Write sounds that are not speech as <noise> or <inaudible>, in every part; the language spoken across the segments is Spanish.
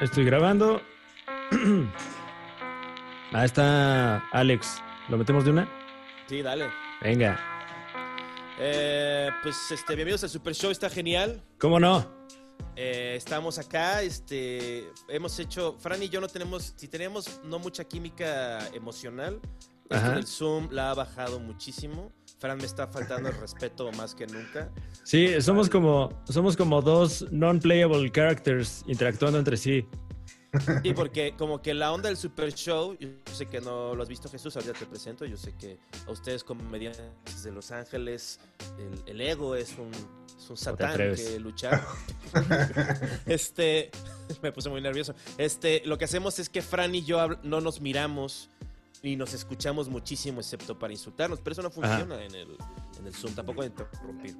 Estoy grabando. <clears throat> Ahí está Alex. ¿Lo metemos de una? Sí, dale. Venga. Eh, pues este, bienvenidos al Super Show, está genial. ¿Cómo no? Eh, estamos acá, este, hemos hecho, Fran y yo no tenemos, si tenemos no mucha química emocional, Ajá. del Zoom la ha bajado muchísimo. Fran me está faltando el respeto más que nunca. Sí, somos como, somos como dos non-playable characters interactuando entre sí. Sí, porque como que la onda del Super Show, yo sé que no lo has visto Jesús, ahorita te presento, yo sé que a ustedes como comediantes de Los Ángeles, el, el ego es un, es un satán que luchar. <laughs> este, <laughs> me puse muy nervioso. Este, lo que hacemos es que Fran y yo no nos miramos y nos escuchamos muchísimo, excepto para insultarnos, pero eso no funciona en el, en el Zoom, tampoco de interrumpir.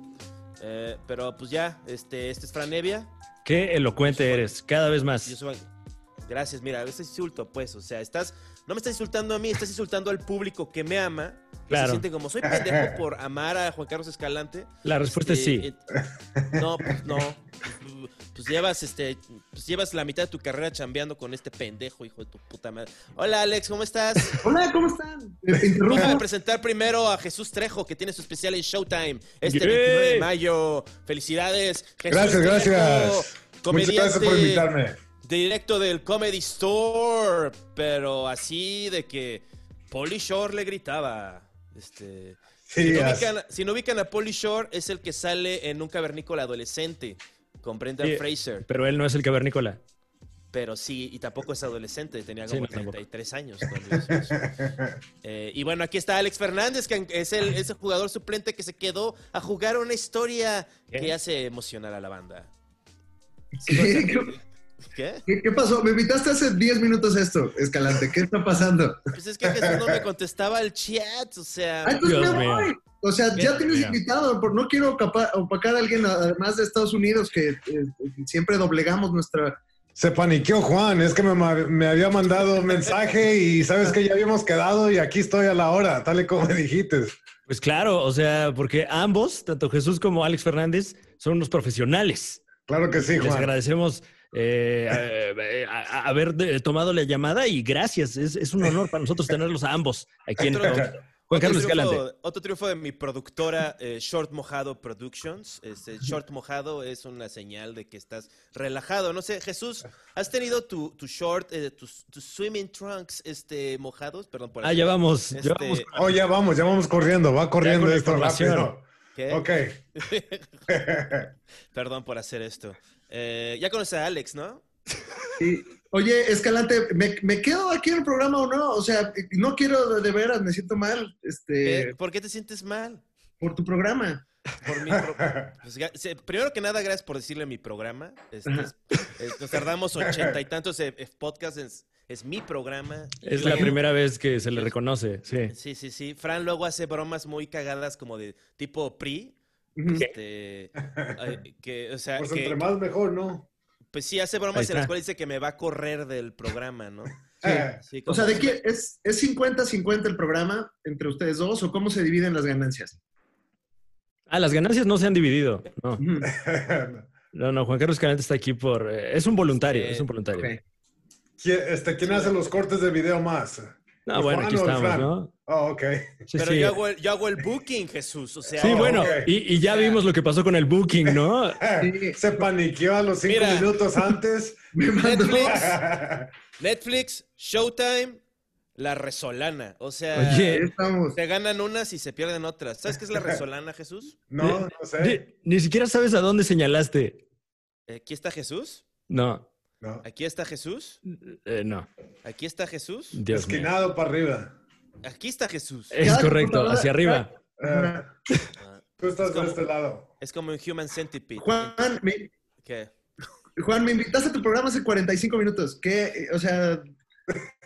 Eh, pero pues ya, este, este es Fran Evia. Qué elocuente eres, cada vez Yo más. soy- Gracias, mira, ese insulto, pues, o sea, estás, no me estás insultando a mí, estás insultando al público que me ama. Claro. Se siente como, soy pendejo por amar a Juan Carlos Escalante. La respuesta es Este, sí. eh, no, pues no. Pues llevas, este, pues llevas la mitad de tu carrera chambeando con este pendejo, hijo de tu puta madre. Hola, Alex, ¿cómo estás? <laughs> Hola, ¿cómo están? Interrumpo. Déjame presentar primero a Jesús Trejo, que tiene su especial en Showtime este ¡Yay! 29 de mayo. Felicidades. Jesús Gracias, Trejo, gracias. Muchas gracias por comediante invitarme. directo del Comedy Store, pero así de que Polly Shore le gritaba. Este, si, Sí, no ubican, si no ubican a Polly Shore, es el que sale en un cavernícola adolescente con Brendan Sí. Fraser. Pero él no es el cavernícola. Pero sí, y tampoco es adolescente, tenía Sí, como no, tampoco. 33 años. <laughs> Eh, y bueno, aquí está Alex Fernández, que es el, es el jugador suplente que se quedó a jugar una historia ¿Qué? que hace emocionar a la banda. ¿Qué, <laughs> ¿Qué? qué- qué pasó? Me invitaste hace 10 minutos esto, Escalante. ¿Qué está pasando? Pues es que Jesús no me contestaba el chat, o sea... Ah, entonces Dios me mío. voy. O sea, ya tienes invitado. por- No quiero opacar a alguien además de Estados Unidos que eh, siempre doblegamos nuestra. Se paniqueó Juan, es que me, había mandado un mensaje y sabes que ya habíamos quedado y aquí estoy a la hora, tal y como me dijiste. Pues claro, o sea, porque ambos, tanto Jesús como Alex Fernández, son unos profesionales. Claro que sí, Les Juan. agradecemos eh, eh, a- a- a- haber de- tomado la llamada y gracias. Es, es un honor para nosotros tenerlos a ambos aquí en Otro- Juan Carlos otro, triunfo, Escalante. otro triunfo de mi productora eh, Short Mojado Productions. Este, Short Mojado es una señal de que estás relajado. No sé, Jesús, ¿has tenido tu, tu short, eh, tus, swimming trunks este, mojados? Perdón por Ah, ya vamos. Este, ya vamos. Oh, ya vamos, ya vamos corriendo, va corriendo esto rápido. ¿Qué? Ok. <laughs> Perdón por hacer esto. Eh, ya conoces a Alex, ¿no? Oye, Escalante, ¿me, me quedo aquí en el programa o no? O sea, no quiero de, de veras, me siento mal este. ¿Por qué te sientes mal? por tu programa. Por mi pro- pues, primero que nada, gracias por decirle mi programa. Este, es- es- nos tardamos ochenta y tantos eh, eh, podcasts. Es, es mi programa. Es la primera vez que se le reconoce, sí. Sí, sí, sí. Fran luego hace bromas muy cagadas como de tipo PRI. Este, ay, que, o sea, Pues que, entre más mejor, ¿no? pues sí, hace bromas en las cuales dice que me va a correr del programa, ¿no? <laughs> Eh, Sí, O sea, ¿de qué? ¿Es, ¿Es 50-50 el programa entre ustedes dos o cómo se dividen las ganancias? Ah, las ganancias no se han dividido. No, <laughs> no, no, Juan Carlos Escalante está aquí por... eh, es un voluntario, Sí. es un voluntario. Ok. ¿Quién, este, ¿quién hace los cortes de video más? No, ¿El bueno, Juan aquí estamos? ¿no? Oh, ok. Sí, Pero sí. Yo, hago el, yo hago el booking, Jesús. O sea, Sí, Oh, bueno, ok. y, y ya vimos lo que pasó con el booking, ¿no? <laughs> Sí. Se paniqueó a los cinco Mira. minutos antes. <laughs> Me mandó- Netflix, <laughs> Netflix, Showtime, La Resolana. O sea, Ahí Oye, estamos. se ganan unas y se pierden otras. ¿Sabes qué es La Resolana, Jesús? no, no sé. ni, ni siquiera sabes a dónde señalaste. Aquí está Jesús. No, No. Aquí está Jesús. eh, no. Aquí está Jesús. Dios mío. Esquinado para arriba. Aquí está Jesús. Es correcto, hacia arriba. Eh, tú estás Es como- de este lado. Es como un Human Centipede. Juan, me, ¿Qué? Juan, me invitaste a tu programa hace 45 minutos. ¿Qué? Eh, O sea, <laughs>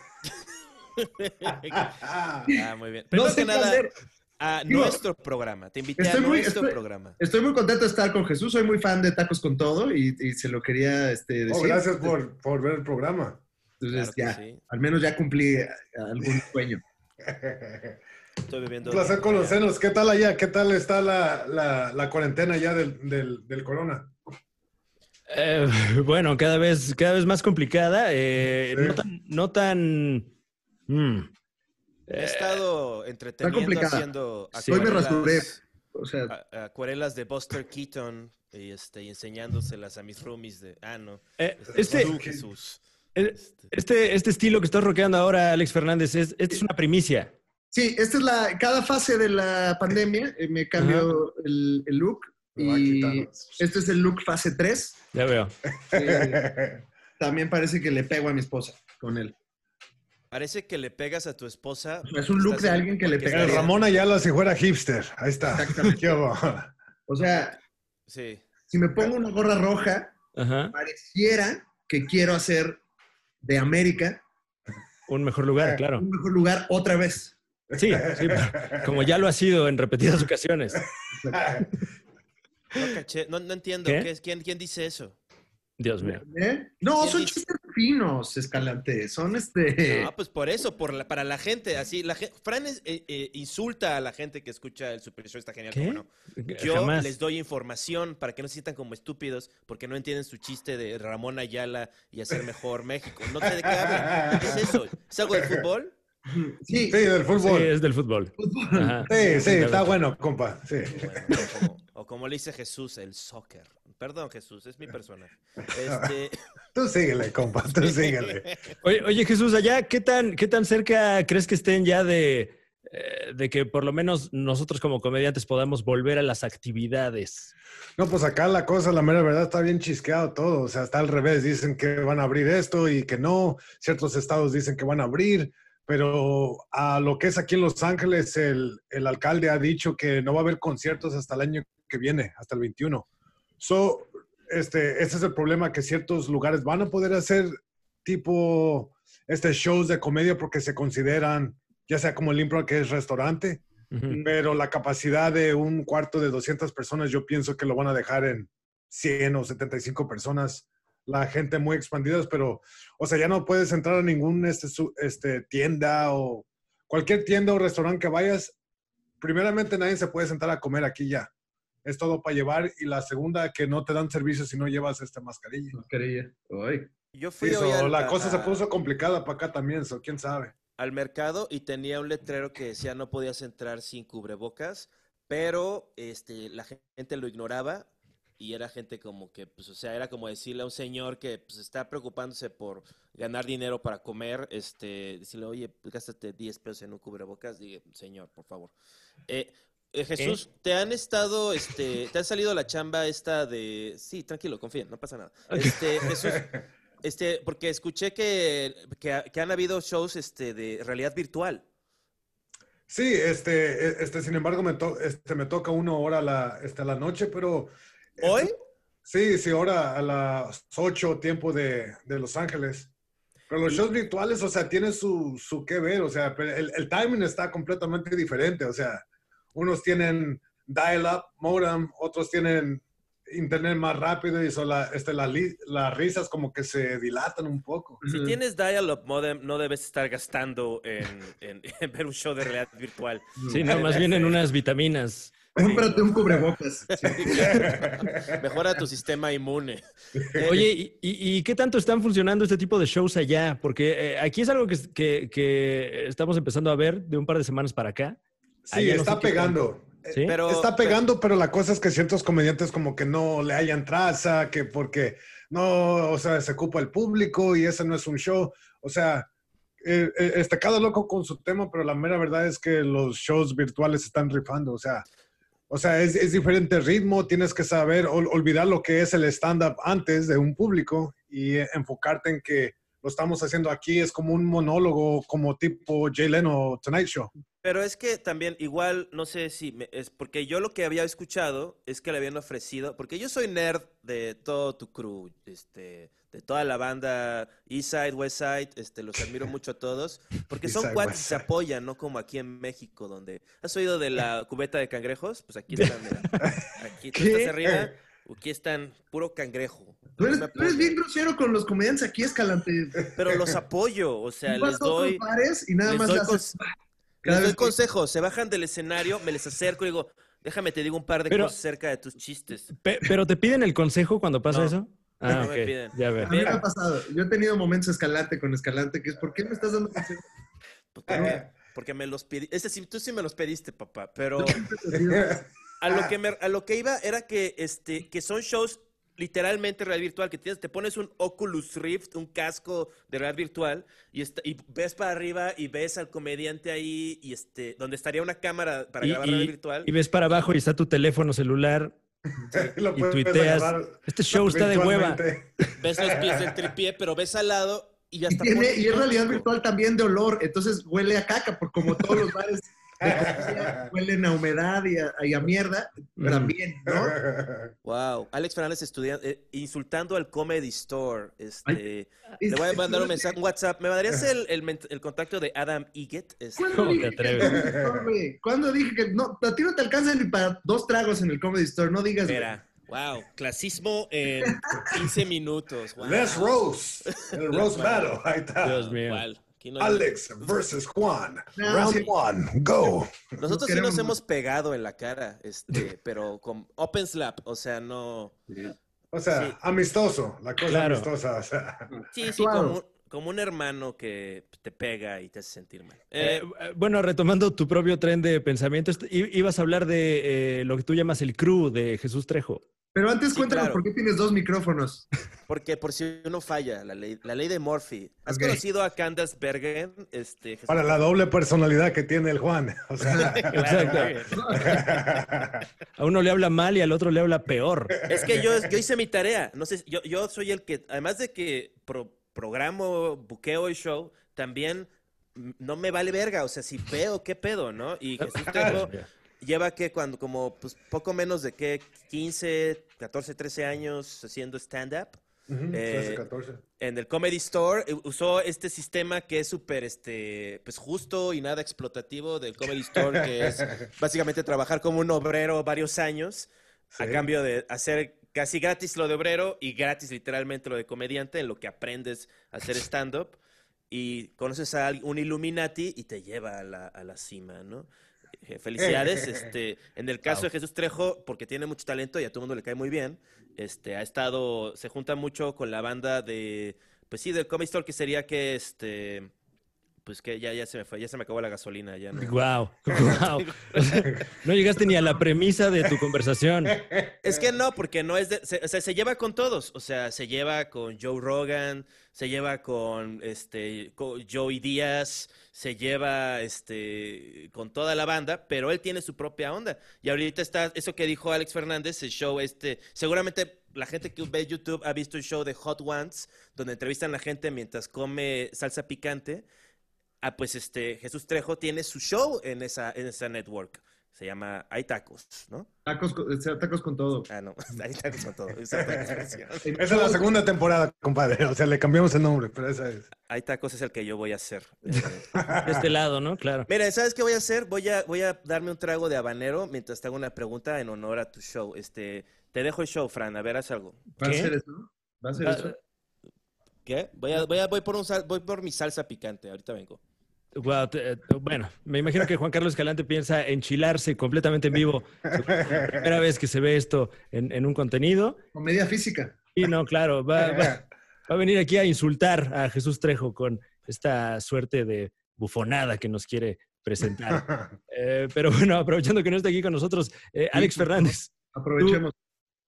Ah, muy bien. no Primero sé que qué nada, hacer. A Digo, nuestro programa. Te invité a muy- nuestro estoy- programa. Estoy muy contento de estar con Jesús. Soy muy fan de Tacos con Todo y, y se lo quería este, decir. Oh, gracias por, por ver el programa. Entonces, Claro ya, sí. al menos ya cumplí eh, algún sueño. <laughs> Estoy bebiendo. Un placer conocernos. ¿Qué tal allá? ¿Qué tal está la, la, la cuarentena ya del, del, del corona? Eh, bueno, cada vez, cada vez más complicada. eh, Sí. No tan. No tan He estado entreteniendo haciendo. Hoy me acuarelas- rasuré. O sea, a- acuarelas de Buster Keaton y, este, y enseñándoselas a mis roomies de... Ah, no. eh, este, Tú, Jesús. eh, Este, este, este estilo que estás rockeando ahora, Alex Fernández, es, esta es una primicia. sí, esta es la, cada fase de la pandemia eh, me cambio el, el look Me y este es el look fase 3. Ya veo. también parece que le pego a mi esposa con él. Parece que le pegas a tu esposa. Es un look de en- alguien que le pega. Ramón Ayala si fuera hipster. Ahí está. Exactamente. <laughs> O sea, Sí. si me pongo una gorra roja, Ajá. pareciera que quiero hacer de América Un mejor lugar, claro. un mejor lugar otra vez. Sí, sí, como ya lo ha sido en repetidas ocasiones. No, caché, no, no entiendo. ¿Qué? ¿Qué es- ¿Quién, ¿Quién dice eso? Dios mío. ¿Eh? No, ¿Quién son dice? chistes finos, Escalante. Son este. No, pues por eso, por la- para la gente, así, la gente, Fran es- eh, eh, insulta a la gente que escucha el Super Show, está genial, ¿Qué? ¿cómo no? Yo Jamás. les doy información para que no se sientan como estúpidos, porque no entienden su chiste de Ramón Ayala y hacer mejor México. No sé de qué hablan. ¿Qué es eso? ¿Es algo de fútbol? Sí, Sí, del Sí, fútbol. es del fútbol. Ajá. Sí, sí, está bueno, compa. Sí. Bueno, o, como, o como le dice Jesús, el soccer. Perdón, Jesús, es mi persona. <laughs> Este, Tú síguele, compa, tú <laughs> síguele. Oye, oye, Jesús, allá, ¿qué tan, ¿qué tan cerca crees que estén ya de, eh, de que por lo menos nosotros como comediantes podamos volver a las actividades? No, pues acá la cosa, la mera verdad, está bien chisqueado todo. O sea, está al revés. Dicen que van a abrir esto y que no. Ciertos estados dicen que van a abrir. Pero a lo que es aquí en Los Ángeles, el, el alcalde ha dicho que no va a haber conciertos hasta el año que viene, hasta el 21. So, este, ese es el problema, que ciertos lugares van a poder hacer tipo este shows de comedia porque se consideran, ya sea como el Impro, que es restaurante, pero la capacidad de un cuarto de 200 personas, yo pienso que lo van a dejar en 100 o 75 personas. La gente muy expandidas, pero, o sea, ya no puedes entrar a ningún este, este, tienda o cualquier tienda o restaurante que vayas. Primeramente, nadie se puede sentar a comer aquí ya. Es todo para llevar. Y la segunda, que no te dan servicio si no llevas esta mascarilla. Mascarilla. Ay. yo fui Sí, hoy so, al, la a- cosa se puso complicada para acá también, so, quién sabe. al mercado y tenía un letrero que decía no podías entrar sin cubrebocas, pero este, la gente lo ignoraba y era gente como que, pues, o sea, era como decirle a un señor que pues, está preocupándose por ganar dinero para comer, este, decirle, oye, gástate 10 pesos en un cubrebocas, dije, señor, por favor. Eh, eh, Jesús, ¿te han estado, este, te ha salido la chamba esta de, sí, tranquilo, confía, no pasa nada. Este, Jesús, este, porque escuché que, que, que han habido shows, este, de realidad virtual. Sí, este, e- este, sin embargo, me, to- este, me toca una hora a la, este, a la noche, pero... ¿Hoy? Sí, sí, ahora a las 8 tiempo de, de Los Ángeles. Pero los shows virtuales, o sea, tienen su, su que ver, o sea, pero el, el timing está completamente diferente, o sea, unos tienen dial-up, modem, otros tienen internet más rápido y son la, este, la las risas como que se dilatan un poco. Si tienes dial-up modem, no debes estar gastando en, en- <laughs> en ver un show de realidad virtual. Sí, no, más bien en unas vitaminas. Cómprate un cubrebocas. Mejora tu sistema inmune. Oye, ¿y, y- y qué tanto están funcionando este tipo de shows allá? Porque eh, aquí es algo que, que- que estamos empezando a ver de un par de semanas para acá. Sí, no está sé pegando. ¿Sí? Pero, Está pegando, pero la cosa es que ciertos comediantes como que no le hayan traza, que porque no, o sea, se ocupa el público y ese no es un show. O sea, eh, eh, está cada loco con su tema, pero la mera verdad es que los shows virtuales están rifando. O sea, o sea es, es diferente ritmo, tienes que saber, ol- olvidar lo que es el stand-up antes de un público y eh, enfocarte en que lo estamos haciendo aquí, es como un monólogo, como tipo Jay Leno Tonight Show. Pero es que también, igual, no sé si me- es porque yo lo que había escuchado es que le habían ofrecido, porque yo soy nerd de todo tu crew, este, de toda la banda East Side, West Side, este, los admiro mucho a todos, porque son Side, cuates y se apoyan, no como aquí en México, donde has oído de la cubeta de cangrejos, pues aquí están, mira, aquí tú estás arriba, aquí están puro cangrejo. Tú eres, tú bien grosero con los comediantes aquí, Escalante. Pero los apoyo, o sea, les doy, bares y nada les más doy les doy que- consejos, se bajan del escenario, me les acerco y digo, déjame te digo un par de Pero- cosas acerca de tus chistes. Pe- ¿Pero te piden el consejo cuando pasa No. eso? Ah, No ok. me piden. Ya veo. A mí me ha pasado. Yo he tenido momentos escalante con escalante que es, ¿por qué me estás dando consejos? Pues, porque, porque me los pedí. Ese sí, tú sí me los pediste, papá. Pero <laughs> a lo que, me- a lo que iba era que, este, que son shows literalmente realidad virtual, que tienes, te pones un Oculus Rift, un casco de realidad virtual, y, está- y ves para arriba y ves al comediante ahí, y este, donde estaría una cámara para Y, grabar y- realidad virtual. y ves para abajo y está tu teléfono celular. Y tuiteas, Este show está de hueva. Ves los pies del tripié, pero ves al lado y ya Y, está. tiene, y es realidad virtual también de olor, entonces huele a caca, porque como todos los bares <laughs> huelen a humedad y a, y a mierda, también, ¿no? Wow, Alex Fernández estudiando, eh, insultando al Comedy Store. Este, le voy a mandar un mensaje, un WhatsApp. ¿Me mandarías el, el, contacto de Adam Eget? Este, ¿Cuándo ¿Cómo te dije que? ¿Cuándo dije que no? A ti no te alcanza ni para dos tragos en el Comedy Store, no digas. Espera, wow, clasismo en 15 minutos. Wow. Let's roast. El roast battle. Ahí está. Dios mío. Aquí no hay- Alex versus Juan. No, Round sí. one. Go. Nosotros sí nos hemos pegado en la cara, este, <laughs> pero con open slap, o sea, no. O sea, Sí. amistoso. La cosa Claro. amistosa. O sea. Sí, sí, Claro. como, un- como un hermano que te pega y te hace sentir mal. Eh, bueno, retomando tu propio tren de pensamiento, ibas a hablar de eh, lo que tú llamas el crew de Jesús Trejo. Pero antes Sí, cuéntanos claro. por qué tienes dos micrófonos. <laughs> porque por si uno falla, la ley, la ley de Murphy. ¿Has conocido a Candace Bergen? Este, Jesús? Para la doble personalidad que tiene el Juan. <laughs> O sea. <laughs> Exacto. A uno le habla mal y al otro le habla peor. Es que yo, yo hice mi tarea. No sé, yo, yo soy el que, además de que pro- programo, buqueo el show, también no me vale verga. O sea, si veo, ¿qué pedo, no? Y Jesús Trejo lleva que cuando, como, pues poco menos de que 15, 14, 13 años haciendo stand-up. Ujú, Eh, 13, 14. en el Comedy Store eh, usó este sistema que es súper este, pues justo y nada explotativo del Comedy Store, que es <laughs> básicamente trabajar como un obrero varios años a cambio de hacer casi gratis lo de obrero y gratis literalmente lo de comediante, en lo que aprendes a hacer stand-up y conoces a un Illuminati y te lleva a la, a la cima, ¿no? Eh, Felicidades. Este, en el caso de Jesús Trejo, porque tiene mucho talento y a todo el mundo le cae muy bien, este, ha estado, se junta mucho con la banda de, pues sí, del Comedy Store, que sería que, este, pues que ya, ya se me fue, ya se me acabó la gasolina, ya no. Wow, wow. <laughs> No llegaste ni a la premisa de tu conversación. Es que no, porque no es de, se, o sea, se lleva con todos, o sea, se lleva con Joe Rogan, se lleva con este Joey Díaz, se lleva este con toda la banda, pero él tiene su propia onda. Y ahorita está eso que dijo Alex Fernández, el show este, seguramente la gente que ve YouTube ha visto el show de Hot Ones, donde entrevistan a la gente mientras come salsa picante. Ah, pues este Jesús Trejo tiene su show en esa en esa network. Se llama Hay tacos, ¿no? Tacos, tacos con todo. Ah, no, <laughs> hay tacos con todo. <laughs> Esa es la segunda temporada, compadre. O sea, le cambiamos el nombre, pero esa es. Hay tacos es el que yo voy a hacer. Eh, De este lado, ¿no? Claro. Mira, ¿sabes qué voy a hacer? Voy a, voy a darme un trago de habanero mientras te hago una pregunta en honor a tu show. Este, te dejo el show, Fran. A ver, haz algo. ¿Va a ¿Qué? ser eso? ¿Va a ser Ah, eso? ¿Qué? Voy a, voy a, voy por un sal- voy por mi salsa picante. Ahorita vengo. Eh, bueno, me imagino que Juan Carlos Escalante piensa enchilarse completamente en vivo. Primera vez que se ve esto en, en un contenido. Comedia física. Y no, claro, va, <laughs> va- va a venir aquí a insultar a Jesús Trejo con esta suerte de bufonada que nos quiere presentar. <laughs> Eh, pero bueno, aprovechando que no está aquí con nosotros, eh, Alex Fernández, Aprovechemos.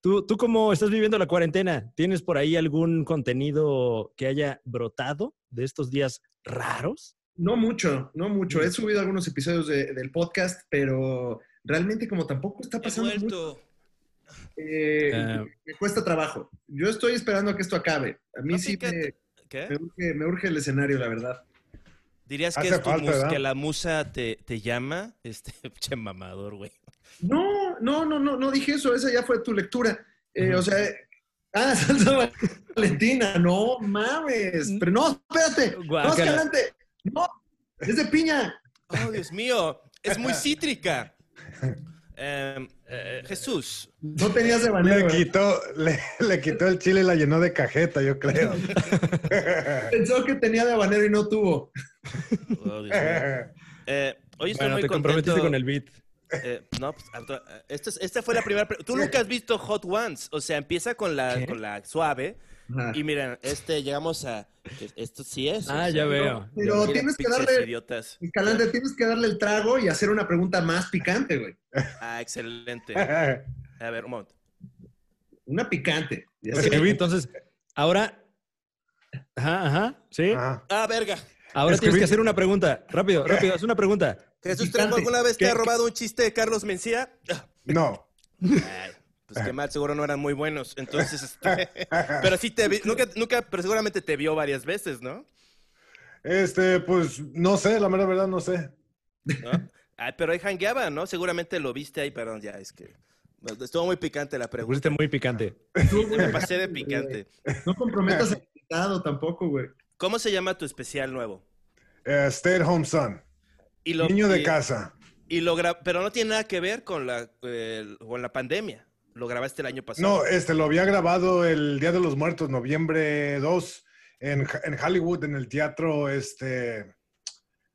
¿tú, ¿tú cómo estás viviendo la cuarentena? ¿Tienes por ahí algún contenido que haya brotado de estos días raros? No mucho, no mucho. He subido algunos episodios de- del podcast, pero realmente como tampoco está pasando mucho, eh, Ah. me cuesta trabajo. Yo estoy esperando a que esto acabe. A mí No, sí me, me urge, me urge el escenario, la verdad. ¿Dirías que, es tu falta, que la musa te, te llama? Este, <laughs> che mamador, güey. No, no, no, no, no dije eso. Esa ya fue tu lectura. Eh. O sea, ah, <laughs> salsa valentina. No mames. Pero no, espérate. No, Guácala. escalante. No, es de piña. Oh, Dios mío. Es muy <laughs> cítrica. Em, eh, Jesús. No tenías de Le banero. quitó, le, le quitó el chile y la llenó de cajeta, yo creo. <laughs> Pensó que tenía de habanero y no tuvo. Oh, Dios mío. Eh, hoy estoy Bueno, muy te comprometiste con el beat. Eh, no, pues, esta, esta, fue la primera. Tú nunca has visto Hot Ones. O sea, empieza con la, con la suave. Y miren, este, llegamos a. Esto sí es. Ah, ya veo. Pero tienes que darle. Idiotas. Escalante, tienes que darle el trago y hacer una pregunta más picante, güey. Ah, excelente. <laughs> A ver, un momento. Una picante. entonces, ahora. Ajá, ajá. Sí. Ah, verga. Ahora tienes que hacer una pregunta. Rápido, rápido, haz una pregunta. ¿Jesús Trejo alguna vez te ha robado un chiste de Carlos Mencía? No. <laughs> pues qué <laughs> mal, seguro no eran muy buenos. Entonces, este, <laughs> pero sí te vi, nunca, nunca, pero seguramente te vio varias veces, ¿no? Este, pues no sé, la mera verdad no sé. Ay, pero ahí hangueaba, ¿no? Seguramente lo viste ahí, perdón, ya es que estuvo muy picante la pregunta. Pusiste muy picante. Me pasé de picante. No comprometas al invitado tampoco, güey. ¿Cómo se llama tu especial nuevo? Uh, stay at home son. Niño de casa. Y lo pero no tiene nada que ver con la, con la pandemia. Lo grabaste el año pasado. No, este lo había grabado el Día de los Muertos, noviembre 2, en, en Hollywood, en el teatro, este,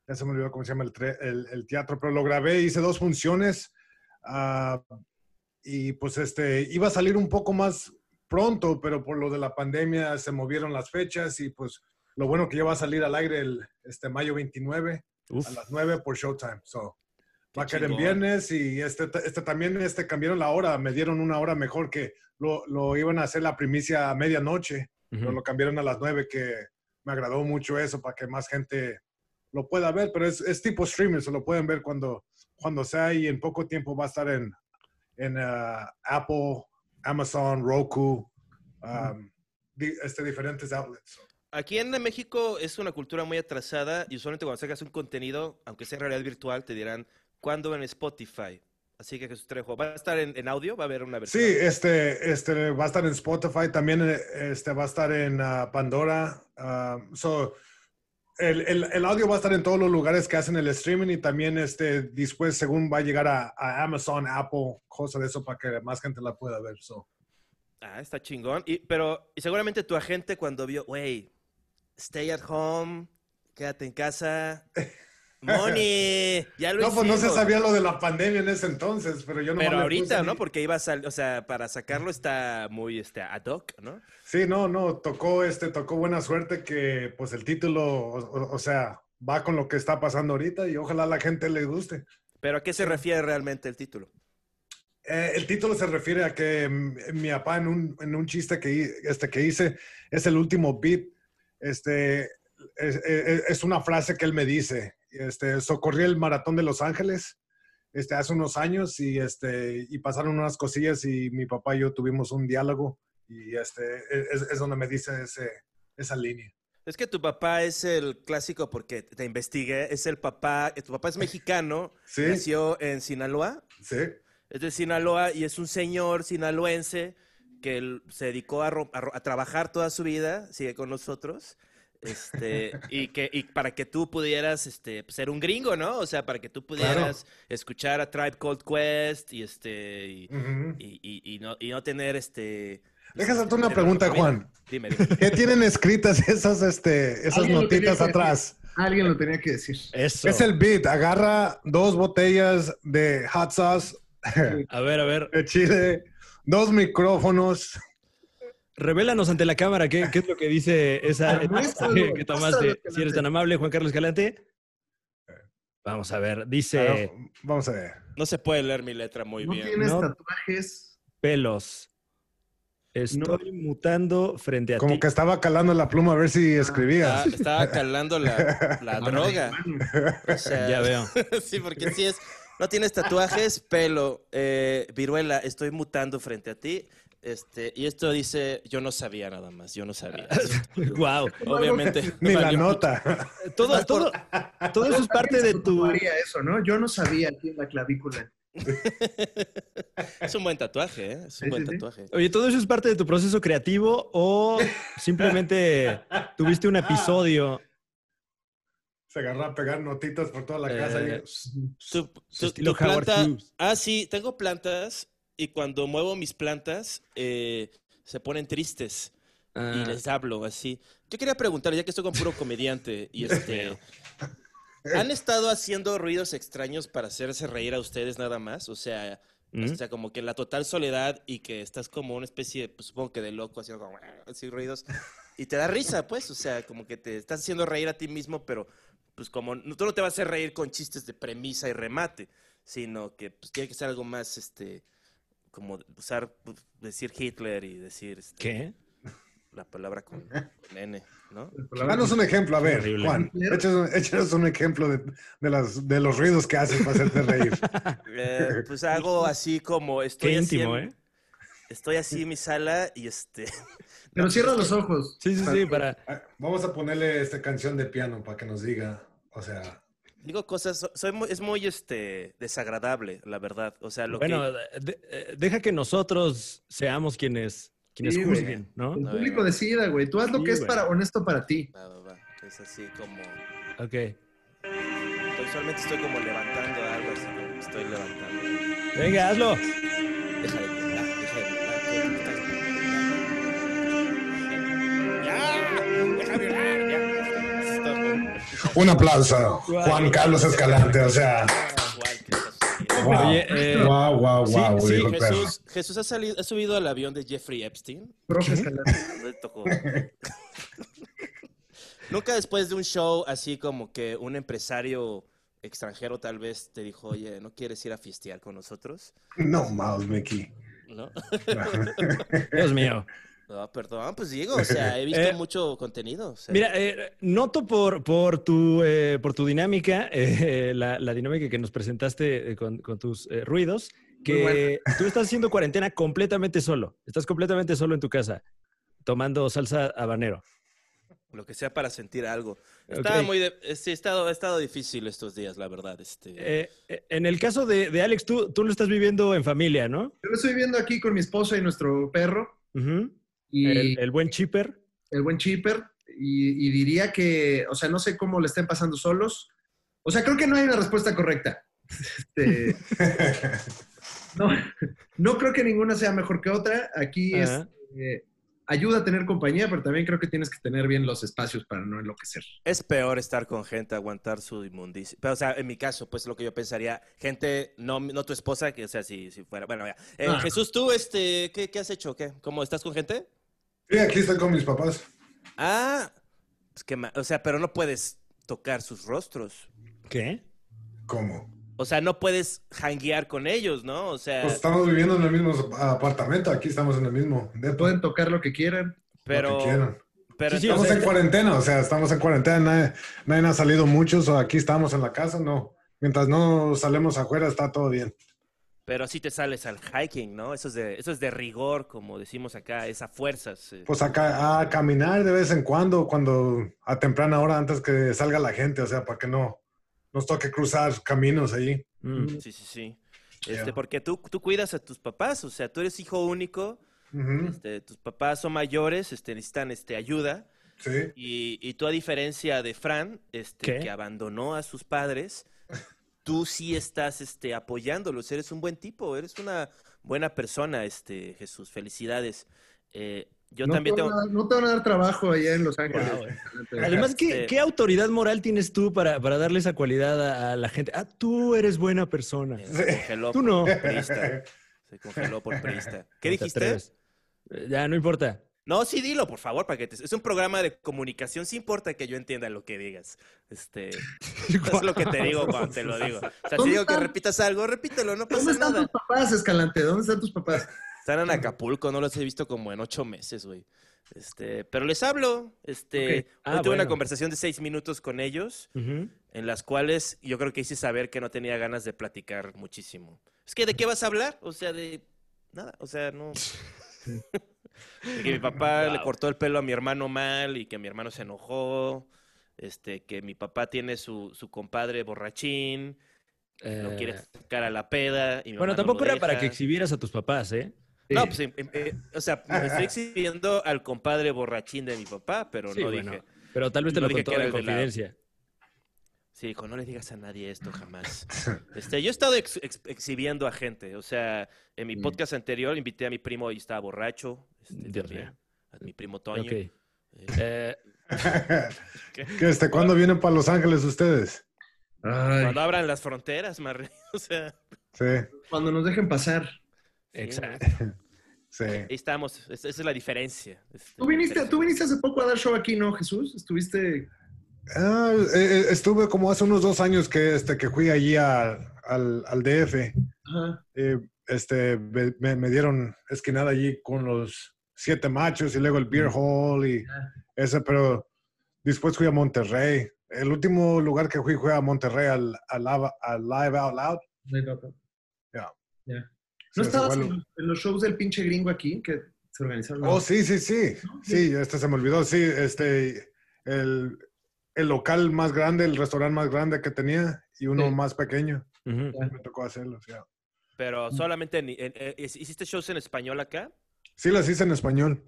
ya se me olvidó cómo se llama el, el, teatro, pero lo grabé, hice dos funciones. Uh, y pues este, iba a salir un poco más pronto, pero por lo de la pandemia se movieron las fechas y pues lo bueno que ya va a salir al aire el este mayo 29 a las 9 por Showtime. So, va a caer en viernes y este, este también este cambiaron la hora, me dieron una hora mejor que lo, lo iban a hacer la primicia a medianoche, pero lo cambiaron a las 9 que me agradó mucho eso para que más gente lo pueda ver, pero es, es tipo streaming, se lo pueden ver cuando, cuando sea y en poco tiempo va a estar en, en uh, Apple, Amazon, Roku, um, este, diferentes outlets. Aquí en México es una cultura muy atrasada y usualmente cuando sacas un contenido, aunque sea en realidad virtual, te dirán, ¿cuándo en Spotify? Así que Jesús Trejo, ¿va a estar en, audio? ¿Va a haber una versión? Sí, este, este, va a estar en Spotify, también este, va a estar en uh, Pandora. Uh, so, el, el, el, audio va a estar en todos los lugares que hacen el streaming y también este, después, según va a llegar a, Amazon, Apple, cosas de eso para que más gente la pueda ver. So. Ah, está chingón. Y, pero y seguramente tu agente cuando vio, wey, stay at home, quédate en casa. <laughs> <laughs> Ya lo No, pues no se sabía lo de la pandemia en ese entonces, pero yo no Pero ahorita, ¿no? Porque iba a salir, o sea, para sacarlo está muy este, ad hoc, ¿no? Sí, no, no, tocó, este, tocó buena suerte que, pues, el título, o, sea, va con lo que está pasando ahorita y ojalá a la gente le guste. ¿Pero a qué se refiere realmente el título? Eh, el título se refiere a que mi papá en un, en un chiste que, este, que hice es el último beat este, es, una frase que él me dice. Este, socorrí el maratón de Los Ángeles este, hace unos años y, este, y pasaron unas cosillas y mi papá y yo tuvimos un diálogo y este, es, donde me dice ese, esa línea. Es que tu papá es el clásico, porque te investigué, es el papá, tu papá es mexicano, <laughs> nació en Sinaloa. Sí. Es de Sinaloa y es un señor sinaloense que se dedicó a, a, trabajar toda su vida, sigue con nosotros, este, y que y para que tú pudieras este, ser un gringo, ¿no? O sea, para que tú pudieras escuchar a Tribe Called Quest y este y, y, no, y no tener este Déjame hacerte una pregunta, Juan. <laughs> Dime, ¿Qué tienen escritas esas, este, esas notitas atrás? Alguien lo tenía que decir. Eso. Es el beat. Agarra dos botellas de hot sauce. A ver, a ver. <laughs> De chile dos micrófonos. Revélanos ante la cámara qué, es lo que dice esa <laughs> que, que tomaste. Si eres tan amable, Juan Carlos Calante. Vamos a ver, dice. vamos a ver. No se puede leer mi letra muy no bien. Tienes tatuajes. Pelos. Estoy mutando frente a Como que estaba calando la pluma a ver si escribías. Ah, estaba <laughs> calando la, droga. ya veo. <laughs> sí, porque si es no tienes tatuajes, pelo, eh, viruela, estoy mutando frente a ti. Este, y esto dice, yo no sabía nada más, yo no sabía. <laughs> wow. Obviamente. <laughs> Ni la nota. <laughs> Todo, todo, todo eso es parte de tu. eso, ¿no? Yo no sabía aquí en la clavícula. es un buen tatuaje, ¿eh? Es un buen tatuaje. Oye, ¿todo eso es parte de tu proceso creativo o simplemente tuviste un episodio se agarra a pegar notitas por toda la casa. Y... Tu, planta, ah, sí, tengo plantas y cuando muevo mis plantas eh, se ponen tristes y ah. les hablo así. Yo quería preguntar, ya que estoy con puro comediante y <laughs> este... ¿Han estado haciendo ruidos extraños para hacerse reír a ustedes nada más? O sea, o sea, como que la total soledad y que estás como una especie, pues, supongo que de loco, haciendo como así ruidos. Y te da risa, pues, o sea, como que te estás haciendo reír a ti mismo, pero pues como tú no te vas a hacer reír con chistes de premisa y remate, sino que pues tiene que ser algo más, este, como usar, pues, decir Hitler y decir... Este, ¿Qué? La palabra con, N, ¿no? Danos un ejemplo, a ver, Juan. Échanos, un ejemplo de, de, las, de los ruidos que haces para hacerte reír. <laughs> Eh, pues hago así como estoy Qué así íntimo, en, ¿eh? Estoy así en mi sala y este... <laughs> Pero cierra los ojos. Sí, sí, sí, para... Ah, Vamos a ponerle esta canción de piano para que nos diga, o sea... Digo cosas, soy muy, es muy este, desagradable, la verdad. O sea, lo Bueno, que... de- eh, deja que nosotros seamos quienes, quienes Sí, güey. juzguen, ¿no? El público decida, güey. Tú haz lo que es güey. para honesto para ti. Va, va, va. Es así como... Ok. Usualmente estoy como levantando algo, así como estoy levantando. Venga, hazlo. Deja de deja de gritar. ¿qué te estás- Ya, deja de hablar. Un aplauso, Juan Carlos Escalante, o sea... Wow, Oye, eh, wow, wow, sí, wow. Jesús, Jesús ¿ha, salido, ¿ha subido al avión de Jeffrey Epstein? Le tocó. Nunca después de un show así como que un empresario extranjero tal vez te dijo, oye, ¿no quieres ir a fiestear con nosotros? No más, Mickey. ¿No? <laughs> Dios mío. No, perdón, pues digo, o sea, he <laughs> visto Eh, mucho contenido. o sea. Mira, eh, noto por, por, tu, eh, por tu dinámica, <laughs> eh, la, la dinámica que nos presentaste eh, con, con tus eh, ruidos, que <laughs> tú estás haciendo cuarentena completamente solo. Estás completamente solo en tu casa, tomando salsa habanero. Lo que sea para sentir algo. Estaba Ok. muy de- eh, sí, ha estado, ha estado difícil estos días, la verdad. Este, Eh, eh, en el caso de, de Alex, tú, tú lo estás viviendo en familia, ¿no? Yo lo estoy viendo aquí con mi esposa y nuestro perro. Ujú. Y el, el, el buen chipper. buen Chipper. Y, y diría que, o sea, no sé cómo le estén pasando solos. O sea, creo que no hay una respuesta correcta. <laughs> Este, <laughs> no, no creo que ninguna sea mejor que otra. Aquí es, eh, ayuda a tener compañía, pero también creo que tienes que tener bien los espacios para no enloquecer. Es peor estar con gente, aguantar su inmundicia. Pero, o sea, en mi caso, pues lo que yo pensaría, gente, no, no tu esposa, que o sea, si, si fuera. Bueno, ya. Eh, Ah. Jesús, tú, este, ¿qué, qué has hecho? ¿Qué? ¿Cómo estás con gente? Sí, aquí estoy con mis papás. Ah, pues que o sea, pero no puedes tocar sus rostros. ¿Qué? ¿Cómo? O sea, no puedes hanguear con ellos, ¿no? O sea, Pues estamos viviendo en el mismo apartamento, aquí estamos en el mismo. Pueden tocar lo que quieran. pero, lo que quieran. pero Sí, sí, Estamos o sea, en cuarentena, o sea, estamos en cuarentena, nadie, nadie ha salido muchos, o aquí estamos en la casa, no. Mientras no salemos afuera, está todo bien. Pero sí te sales al hiking, ¿no? Eso es de, eso es de rigor, como decimos acá, es a fuerzas. Pues acá a caminar de vez en cuando, cuando a temprana hora antes que salga la gente, o sea, para que no nos toque cruzar caminos ahí. Mm. Sí, sí, sí. Este, porque tú, tú cuidas a tus papás, o sea, tú eres hijo único, este, tus papás son mayores, este, necesitan este, ayuda, Sí. y, y tú a diferencia de Fran, este, ¿Qué? que abandonó a sus padres, tú sí estás este, apoyándolos, eres un buen tipo, eres una buena persona, este, Jesús, felicidades. Eh, yo no, también te tengo... van a, dar- no te van a dar trabajo allá en Los Ángeles. Wow. <laughs> Además, ¿qué, Este- qué autoridad moral tienes tú para, para darle esa cualidad a, a la gente? Ah, tú eres buena persona. eh, Se congeló Tú no. por priista. Se congeló por priista. ¿Qué dijiste? Eh, Ya, no importa. No, sí, dilo, por favor, para que te... Es un programa de comunicación, sí importa que yo entienda lo que digas. Este, <laughs> es lo que te digo cuando te lo digo. O sea, si ¿Dónde digo que están? repitas algo, repítelo, no ¿Dónde pasa están nada. tus papás, Escalante? ¿Dónde están tus papás? Están en Acapulco, no los he visto como en ocho meses, güey. Este, pero les hablo. Este, Ok. Ah, hoy tuve una conversación de seis minutos con ellos, en las cuales yo creo que hice saber que no tenía ganas de platicar muchísimo. Es que, ¿de qué vas a hablar? O sea, de nada, o sea, no. <laughs> <laughs> De que mi papá le cortó el pelo a mi hermano mal y que mi hermano se enojó. Este, que mi papá tiene su, su compadre borrachín, lo quiere Eh, sacar a la peda. Y mi bueno, mamá tampoco era para que exhibieras a tus papás, ¿eh? No, pues, em- em- eh, o sea, me estoy exhibiendo al compadre borrachín de mi papá, pero Sí, no bueno. dije. Pero tal vez te No lo dije contó en confidencia. Sí, dijo, no le digas a nadie esto jamás. <laughs> Este, yo he estado ex- ex- exhibiendo a gente, o sea, en mi Mm. podcast anterior invité a mi primo y estaba borracho, este, Dios también, mío. a mi primo Toño. Ok. Eh, Eh, ¿Qué, este, ¿Cuándo vienen para Los Ángeles ustedes? Ay, Cuando abran las fronteras, Marre. <laughs> O sea, Sí, cuando nos dejen pasar. Exacto. <laughs> sí. ahí estamos. Esa es la diferencia. Este, ¿Tú viniste, diferencia. tú viniste hace poco a dar show aquí, ¿no, Jesús? Estuviste... Ah, eh, eh, estuve como hace unos dos años que, este, que fui allí a- al, al DF. Ajá. Eh, este, me, dieron esquinada allí con los siete machos y luego el beer hall y Ah. ese, pero después fui a Monterrey. El último lugar que fui fue a Monterrey al, al, Live Out Loud. Ya. Ya. Sí, ¿No estabas en, en los shows del pinche gringo aquí que se organizaron? Oh, sí, sí, sí. Sí, este se me olvidó. Sí, este, el, el local más grande, el restaurante más grande que tenía y uno Sí. más pequeño. Me tocó hacerlo. Pero solamente en- en- en- hiciste shows en español acá. Sí, las hice en español.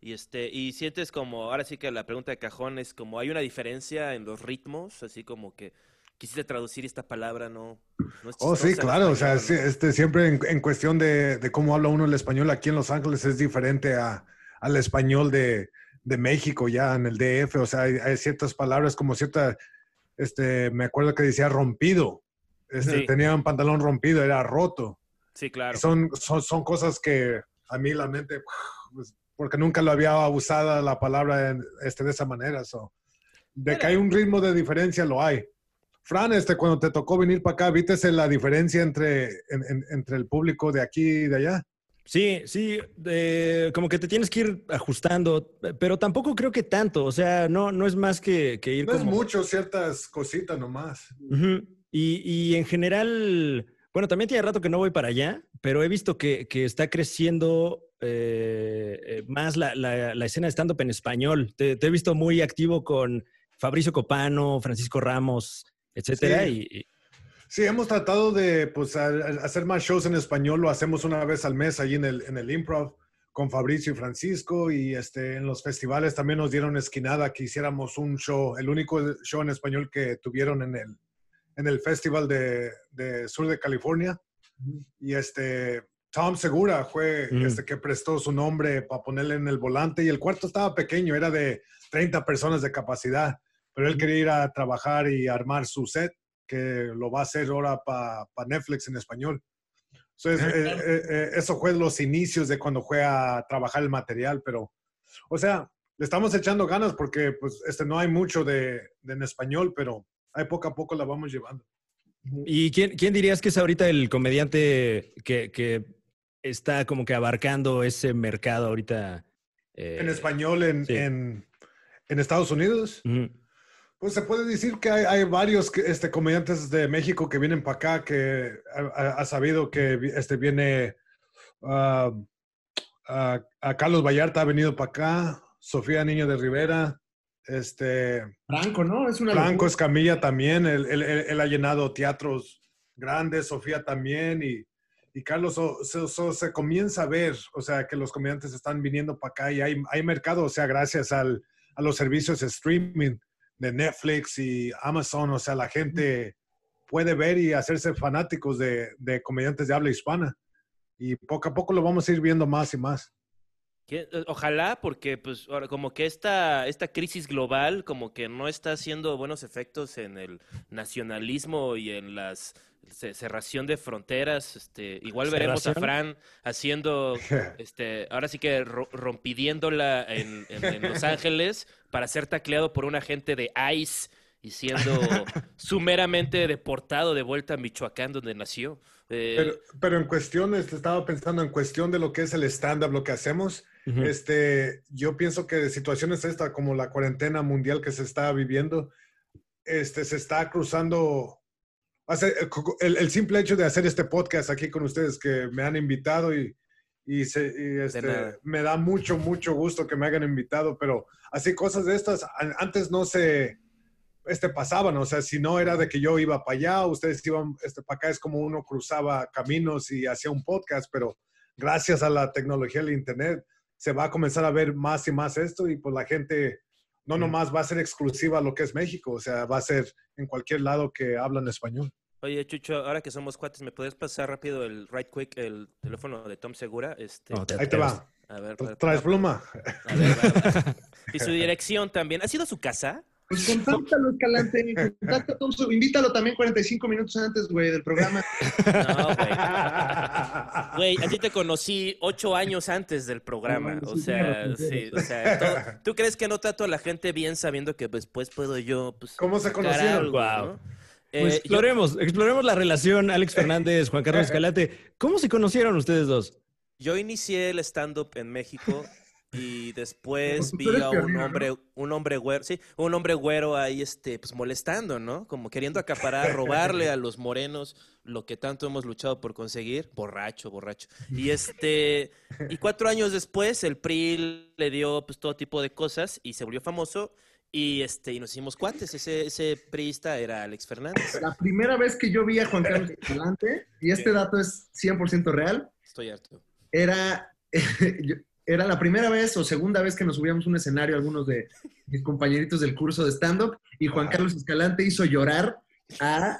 Y este, y sientes como, ahora sí que la pregunta de cajón es como hay una diferencia en los ritmos, así como que quisiste traducir esta palabra, no, no es Oh, sí, claro. O sea, sí, este, siempre en, en cuestión de, de cómo habla uno el español aquí en Los Ángeles es diferente a, al español de, de México ya en el DF. O sea, hay, hay ciertas palabras como cierta, este, me acuerdo que decía rompido. Este, Sí. Tenía un pantalón rompido, era roto. Sí, claro. Son, son, son cosas que a mí la mente, pues, porque nunca lo había usado la palabra en- este, de esa manera. so. De que hay un ritmo de diferencia, lo hay. Fran, este, cuando te tocó venir para acá, ¿viste la diferencia entre, en- en- entre el público de aquí y de allá? Sí, sí, de- como que te tienes que ir ajustando, pero tampoco creo que tanto, o sea, no, no es más que, que ir No es mucho, ciertas cositas nomás. Y, y en general, bueno, también tiene rato que no voy para allá, pero he visto que, que está creciendo eh, eh, más la, la- la escena de stand-up en español. Te, te he visto muy activo con Fabricio Copano, Francisco Ramos, etcétera, Sí. y, y- Sí, hemos tratado de pues, a- a- hacer más shows en español, lo hacemos una vez al mes allí en el, en el Improv con Fabricio y Francisco y este, en los festivales también nos dieron esquinada que hiciéramos un show, el único show en español que tuvieron en el, en el Festival de, de Sur de California. Y este, Tom Segura fue Mm. este, que prestó su nombre para ponerle en el volante y el cuarto estaba pequeño, era de 30 personas de capacidad, pero él quería ir a trabajar y armar su set que lo va a hacer ahora para Netflix en español. Entonces, Ah, eh, eh, eh, eso fue los inicios de cuando fue a trabajar el material, pero, o sea, le estamos echando ganas porque pues, este, no hay mucho de, de en español, pero ahí poco a poco la vamos llevando. ¿Y quién, quién dirías que es ahorita el comediante que, que está como que abarcando ese mercado ahorita? eh, en español en, sí. en, en Estados Unidos. ujú. Pues se puede decir que hay, hay varios este, comediantes de México que vienen para acá, que ha, sabido que este, viene ah, a, a Carlos Vallarta, ha venido para acá, Sofía Niño de Rivera, este, Franco, ¿no? Es una Franco locura. Escamilla también, él, él- él- él ha llenado teatros grandes, Sofía también, y, y Carlos, so- so- so- se comienza a ver, o sea, que los comediantes están viniendo para acá y hay, hay mercado, o sea, gracias al, a los servicios de streaming de Netflix y Amazon, o sea, la gente puede ver y hacerse fanáticos de, de comediantes de habla hispana. Y poco a poco lo vamos a ir viendo más y más. Eh, Ojalá, porque pues ahora como que esta, esta crisis global como que no está haciendo buenos efectos en el nacionalismo y en las ce- cerración de fronteras. Este, igual veremos a. Fran haciendo, <laughs> este, ahora sí que ro- rompidiéndola en, en- en Los Ángeles para ser tacleado por un agente de ICE y siendo <laughs> sumeramente deportado de vuelta a Michoacán donde nació. Eh, Pero, pero en cuestión, estaba pensando en cuestión de lo que es el stand-up, lo que hacemos. Este, yo pienso que situaciones esta como la cuarentena mundial que se está viviendo, este, se está cruzando. hace- el, el simple hecho de hacer este podcast aquí con ustedes que me han invitado y, y, se- y, este, me da mucho, mucho gusto que me hayan invitado, pero así cosas de estas an- antes no se este, pasaban, o sea, si no era de que yo iba para allá, ustedes iban este, para acá, es como uno cruzaba caminos y hacía un podcast, pero gracias a la tecnología del Internet se va a comenzar a ver más y más esto y pues la gente no nomás va a ser exclusiva a lo que es México, o sea, va a ser en cualquier lado que hablan español. Oye, Chucho, ahora que somos cuates, ¿me puedes pasar rápido el right quick, el teléfono de Tom Segura? Este, te Ahí te va. a ver, ¿Traes pluma? a ver, va, va. <laughs> Y su dirección también. ¿Ha sido a su casa? Pues contáctalo, Escalante. Contacta a Thompson. Invítalo también 45 minutos antes, güey, del programa. No, güey. Güey, a ti te conocí ocho años antes del programa. No, O sí, sea, sí, o sea, todo- ¿tú crees que no trato a la gente bien sabiendo que después puedo yo, pues, ¿Cómo se conocieron? algo. Pues Eh, yo- exploremos, exploremos la relación Alex Fernández, Juan Carlos <laughs> Escalante. ¿Cómo se conocieron ustedes dos? Yo inicié el stand-up en México y después vi a un hombre, un hombre güero, sí, un hombre güero ahí, este, pues molestando, ¿no? Como queriendo acaparar, robarle a los morenos lo que tanto hemos luchado por conseguir, borracho, borracho. Y este, y cuatro años después el PRI le dio pues todo tipo de cosas y se volvió famoso y este, y nos hicimos cuates. Ese, ese priista era Alex Fernández. La primera vez que yo vi a Juan Carlos <laughs> Escalante, y este dato es 100% real, Estoy harto. era, <laughs> yo- era la primera vez o segunda vez que nos subíamos a un escenario algunos de mis compañeritos del curso de stand-up y Juan Carlos Escalante hizo llorar a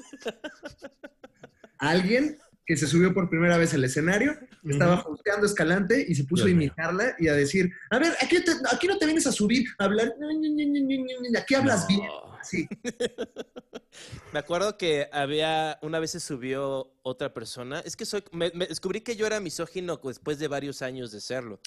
alguien que se subió por primera vez al escenario, estaba juzgando Escalante y se puso Dios a mío. imitarla y a decir, a ver, aquí, te- aquí no te vienes a subir a hablar, aquí hablas bien. Sí, <laughs> Me acuerdo que había, una vez se subió otra persona, es que soy, me, me descubrí que yo era misógino después de varios años de serlo,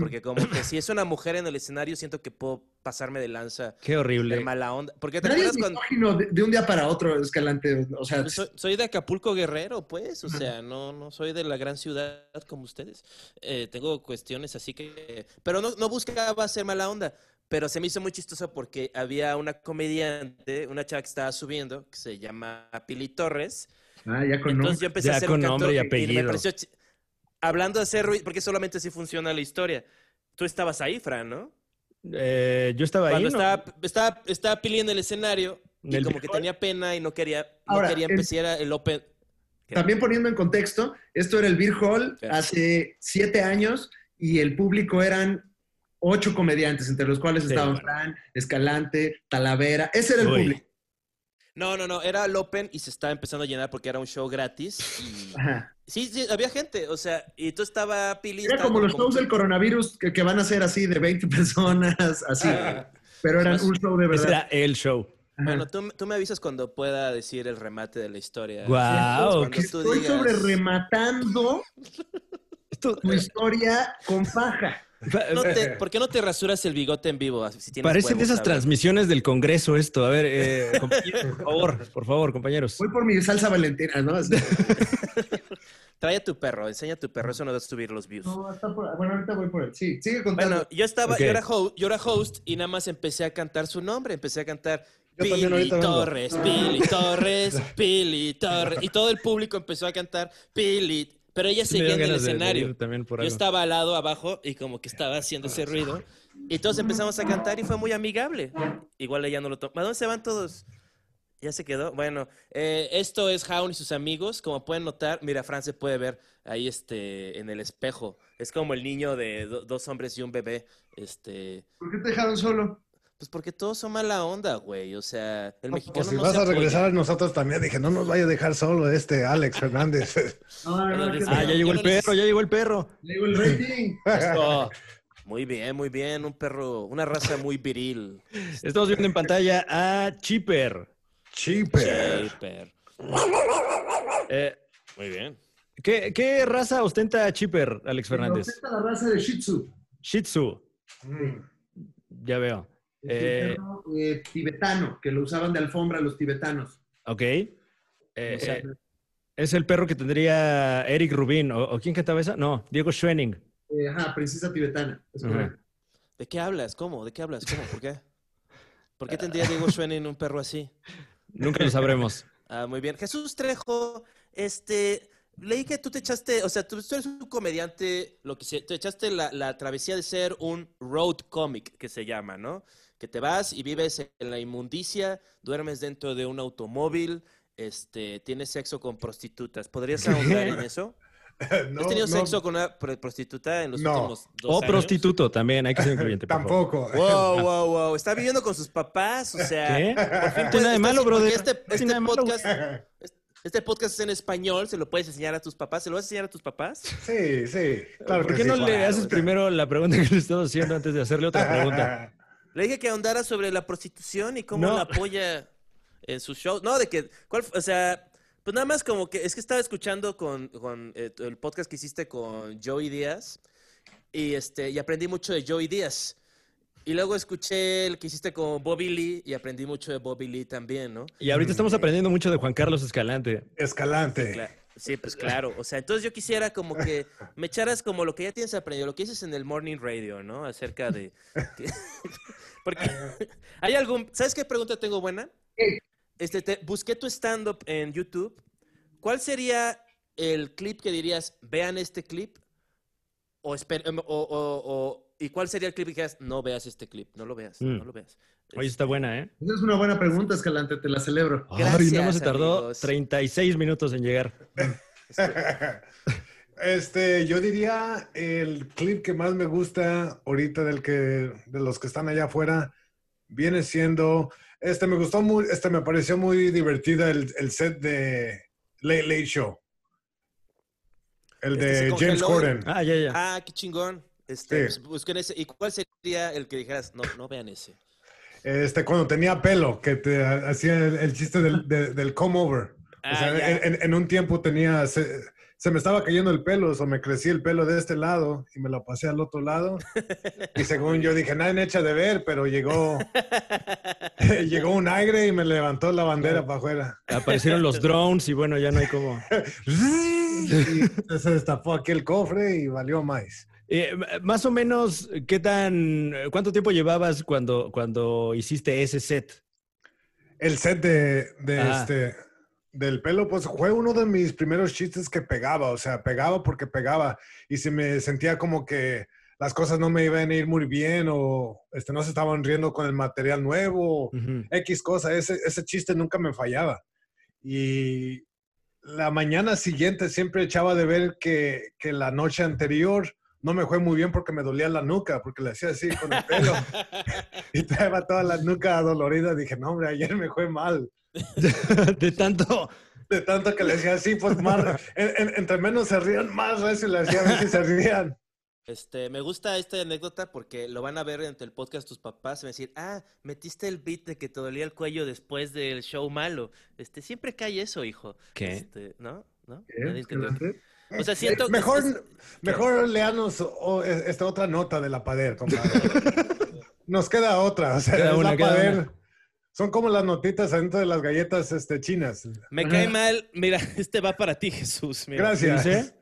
porque como que si es una mujer en el escenario siento que puedo pasarme de lanza, Qué de horrible. mala onda, porque te acuerdas cuando... misógino de, de un día para otro, Escalante. O sea, Soy, soy de Acapulco Guerrero, pues, o sea, no, no soy de la gran ciudad como ustedes. Eh, tengo cuestiones así que... Pero no, no buscaba ser mala onda, pero se me hizo muy chistoso porque había una comediante, una chava que estaba subiendo, que se llama Pili Torres, ah, ya con Entonces yo empecé Ya a hacer con un canto nombre y me apellido. pareció chi- hablando de hacer ruido, porque solamente así funciona la historia. Tú estabas ahí, Fran, ¿no? Eh, yo estaba ahí. Cuando ¿no? estaba, estaba, estaba Pili en el escenario y como que tenía pena y no quería, no Ahora, quería el- empezar el open. También poniendo en contexto, esto era el Beer Hall hace siete años y el público eran ocho comediantes, entre los cuales Sí, estaban bueno. Fran, Escalante, Talavera. Ese era el Uy. público. No, no, no, era el open y se estaba empezando a llenar porque era un show gratis. y- Ajá. Sí, sí, había gente, o sea, y tú estaba Pili. Era estaba como los shows del coronavirus que, que van a ser así de 20 <laughs> personas, así. Ah. Pero eran Más- un show de Ese verdad. era el show. Ajá. Bueno, tú, tú me avisas cuando pueda decir el remate de la historia. Guau. Que tú estoy digas- sobre rematando <laughs> tu historia con paja. No te- ¿Por qué no te rasuras el bigote en vivo? Si Parece de huevos, esas a ver? transmisiones del Congreso esto. A ver, eh, compañeros, por favor, por favor, compañeros. Voy por mi salsa valentina, ¿no? <laughs> Trae a tu perro, enseña a tu perro, eso no va a subir los views. No, está por- Bueno, ahorita voy por él. Sí, sigue contando. Bueno, yo estaba, yo, era host, yo era host y nada más empecé a cantar su nombre, empecé a cantar Pili. Torres, Pili Torres, <laughs> Pili Torres, y todo el público empezó a cantar Pili, pero ella seguía en el ganas de- de escenario. ir también por Yo estaba al lado abajo y como que estaba haciendo ese ruido. Y todos empezamos a cantar y fue muy amigable. Igual ella no lo tomó. ¿A dónde se van todos? ¿Ya se quedó? Bueno, eh, esto es Jaun y sus amigos. Como pueden notar, mira, Fran se puede ver ahí este, en el espejo. Es como el niño de do- dos hombres y un bebé. Este, ¿Por qué te dejaron solo? Pues porque todos son mala onda, güey. O sea, el No, mexicano pues si no vas se a apoya. regresar nosotros también, dije, no nos vaya a dejar solo este Alex Fernández. <laughs> No, no, no, que Ah, ya llegó el perro, ya llegó el perro. Le digo el rating. <laughs> Esto. Muy bien, muy bien. Un perro, una raza muy viril. Estamos viendo en pantalla a Chipper. Chipper. Super. Eh, Muy bien. ¿qué, qué raza ostenta Chipper, Alex Fernández? Esta la raza de Shih Tzu. Shih Tzu. Mm. Ya veo. Es Eh, un perro eh, tibetano, que lo usaban de alfombra los tibetanos. Ok. Eh, O sea, eh, es el perro que tendría Eric Rubin. ¿O, o quién cantaba esa? No, Diego Schwenning. eh, ajá, princesa tibetana. Es. ¿De qué hablas? ¿Cómo? ¿De qué hablas? ¿Cómo? ¿Por qué? <laughs> ¿Por qué tendría Diego Schwenning un perro así? Nunca lo sabremos. <laughs> Ah, muy bien. Jesús Trejo, este, leí que tú te echaste, o sea, tú, tú eres un comediante, lo que se, te echaste la, la travesía de ser un road comic, que se llama, ¿no? Que te vas y vives en la inmundicia, duermes dentro de un automóvil, este, tienes sexo con prostitutas. ¿Podrías ahondar en <laughs> eso? No, ¿Has tenido no, sexo con una pro- prostituta en los No. últimos dos O años? prostituto también, hay que ser incluyente. por favor. Tampoco. Wow, wow, wow. Está viviendo con sus papás, o sea. ¿Qué? por fin puedes- nada de malo, brother. Este, este nada de malo, podcast, este podcast es en español, se lo puedes enseñar a tus papás. ¿Se lo vas a enseñar a tus papás? Sí, sí. Claro ¿Por que qué sí. no le haces primero la pregunta que le estaba haciendo antes de hacerle otra pregunta? <laughs> Le dije que ahondara sobre la prostitución y cómo No. la apoya en sus shows. No, de que, ¿cuál, o sea, pues nada más como que, es que estaba escuchando con, con, eh, el podcast que hiciste con Joey Díaz y, este, y aprendí mucho de Joey Díaz. Y luego escuché el que hiciste con Bobby Lee y aprendí mucho de Bobby Lee también, ¿no? Y ahorita estamos aprendiendo mucho de Juan Carlos Escalante. Escalante. Cla- Sí, pues claro. O sea, entonces yo quisiera como que me echaras como lo que ya tienes aprendido, lo que dices en el Morning Radio, ¿no? Acerca de... que- <laughs> Porque hay algún... ¿Sabes qué pregunta tengo buena? Este, te, busqué tu stand-up en YouTube. ¿Cuál sería el clip que dirías, vean este clip? O, esper- em, o, o- o- ¿Y cuál sería el clip que dirías, no veas este clip, no lo veas, Mm. no lo veas? Oye, está buena, ¿eh? Esa es una buena pregunta, Escalante, te la celebro. Ay, nada más Gracias, se tardó amigos. 36 minutos en llegar. <laughs> Este, yo diría el clip que más me gusta ahorita del que, de los que están allá afuera, viene siendo, este me gustó muy, este me pareció muy divertida el, el set de Late Late Show. El Este de James. Corden. Ah, ya, ya. Ah, qué chingón. Este, Sí. pues, busquen ese. ¿Y cuál sería el que dijeras, no, no vean ese? Este, cuando tenía pelo, que te hacía el, el chiste del, de- del come over. o Ah, sea, ya. en, en- en un tiempo tenía, se, se me estaba cayendo el pelo, o me crecí el pelo de este lado y me lo pasé al otro lado. Y según yo dije, nadie me echa de ver, pero llegó, <laughs> llegó un aire y me levantó la bandera para afuera. Aparecieron los <laughs> drones y bueno, ya no hay como... <laughs> Y se destapó aquí el cofre y valió más. Eh, más o menos, ¿qué tan... ¿Cuánto tiempo llevabas cuando, cuando hiciste ese set? El set de, de Ah. este del pelo, pues fue uno de mis primeros chistes que pegaba, o sea, pegaba porque pegaba y si me sentía como que las cosas no me iban a ir muy bien o este, no se estaban riendo con el material nuevo, Ujú. X cosa, ese, ese chiste nunca me fallaba. Y la mañana siguiente siempre echaba de ver que, que la noche anterior no me fue muy bien porque me dolía la nuca, porque le hacía así con el pelo <laughs> y traía toda la nuca dolorida. Dije, no, hombre, ayer me fue mal. <laughs> De tanto... De tanto que le decía así, pues más, en- en- entre menos se rían, más recio le decía a ver si se rían. Este, me gusta esta anécdota porque lo van a ver en el podcast tus papás. y van a decir, ah, metiste el beat de que te dolía el cuello después del show malo. Este, siempre cae eso, hijo. ¿Qué? Este, ¿no? ¿No? O sea, siento que Mejor, mejor leanos o- esta otra nota de la Pader, compadre. <laughs> Nos queda otra, o sea, Queda es una, la queda Pader. una. Son como las notitas adentro de las galletas este, chinas. Me Ajá. cae mal. Mira, <laughs> este va para ti, Jesús. mira. Gracias. ¿Dice?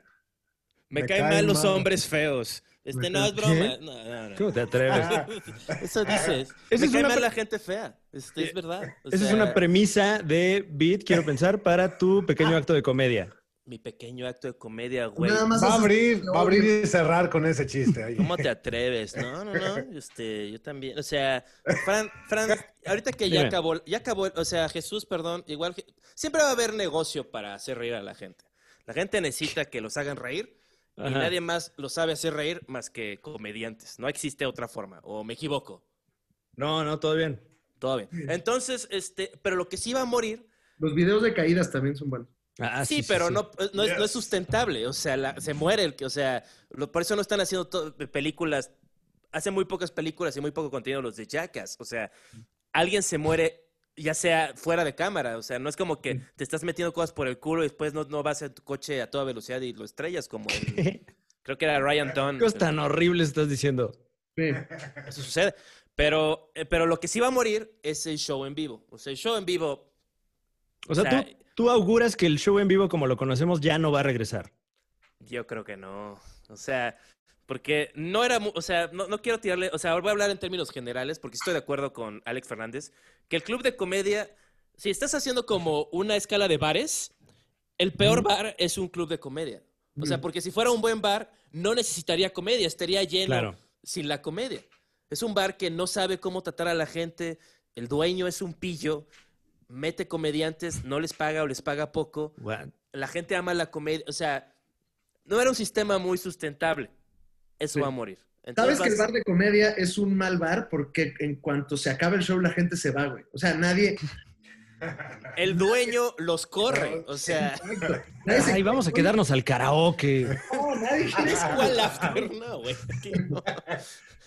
Me, Me caen caen mal los mal. hombres feos. Este no es broma. No, no, no. ¿Cómo te atreves? <laughs> Eso dices. Esa me es cae una mal la gente fea. Este, es verdad. O Esa es una premisa de Beat, quiero pensar, para tu pequeño acto de comedia. Mi pequeño acto de comedia, güey. Nada más Va a abrir, va a abrir y cerrar con ese chiste ahí. ¿Cómo te <laughs> atreves? No, no, no. Este, yo también. O sea, Fran, Fran, ahorita que ya Dime. acabó, ya acabó, o sea, Jesús, perdón, igual siempre va a haber negocio para hacer reír a la gente. La gente necesita que los hagan reír y nadie más lo sabe hacer reír más que comediantes. No existe otra forma. O me equivoco. No, no, todo bien. Todo bien. Entonces, este, pero lo que sí va a morir Los videos de caídas también son buenos. Ah, sí, pero sí. No, no, es, no es Yes. sustentable. O sea, la- se muere el que, o sea, lo- por eso no están haciendo películas. Hacen muy pocas películas y muy poco contenido los de Jackass. O sea, alguien se muere, ya sea fuera de cámara. O sea, no es como que te estás metiendo cosas por el culo y después no, no vas en tu coche a toda velocidad y lo estrellas como el- <laughs> creo que era Ryan Dunn. ¿Qué cosas tan horribles estás diciendo? Sí. Eso sucede. Pero, eh, pero lo que sí va a morir es el show en vivo. O sea, el show en vivo O sea, O sea, tú, tú auguras que el show en vivo como lo conocemos ya no va a regresar. Yo creo que no. O sea, porque no era, o sea, no, no quiero tirarle, o sea, voy a hablar en términos generales porque estoy de acuerdo con Alex Fernández, que el club de comedia, si estás haciendo como una escala de bares, el peor bar es un club de comedia. O sea, porque si fuera un buen bar, no necesitaría comedia, estaría lleno Claro. sin la comedia. Es un bar que no sabe cómo tratar a la gente, el dueño es un pillo, mete comediantes, no les paga o les paga poco What? la gente ama la comedia, o sea, no era un sistema muy sustentable. Eso Sí. va a morir. ¿Sabes que el bar de comedia es un mal bar? Porque en cuanto se acaba el show, la gente se va, güey. O sea, nadie. <laughs> el dueño los corre, o sea, Ay, vamos a quedarnos al karaoke. No, nadie quiere <laughs> ¿cuál after? No, güey, <laughs> no.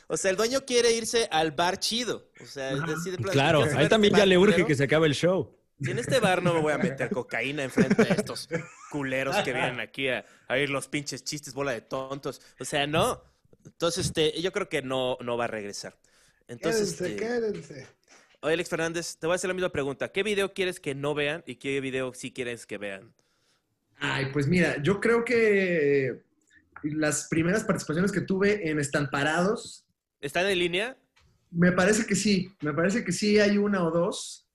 O sea, el dueño quiere irse al bar chido. O sea, es decir, de plan, Claro, ¿quieres a ver él también este ya le bar urge culero? que se acabe el show. Si en este bar no me voy a meter cocaína enfrente de estos culeros que vienen aquí a, a oír los pinches chistes, bola de tontos. O sea, no. Entonces, este, yo creo que no, no va a regresar. Entonces, Quédense, este, quédense. oye, Alex Fernández, te voy a hacer la misma pregunta. ¿Qué video quieres que no vean y qué video sí quieres que vean? Ay, pues mira, yo creo que las primeras participaciones que tuve en Están Parados, ¿Están en línea? me parece que sí, me parece que sí hay una o dos,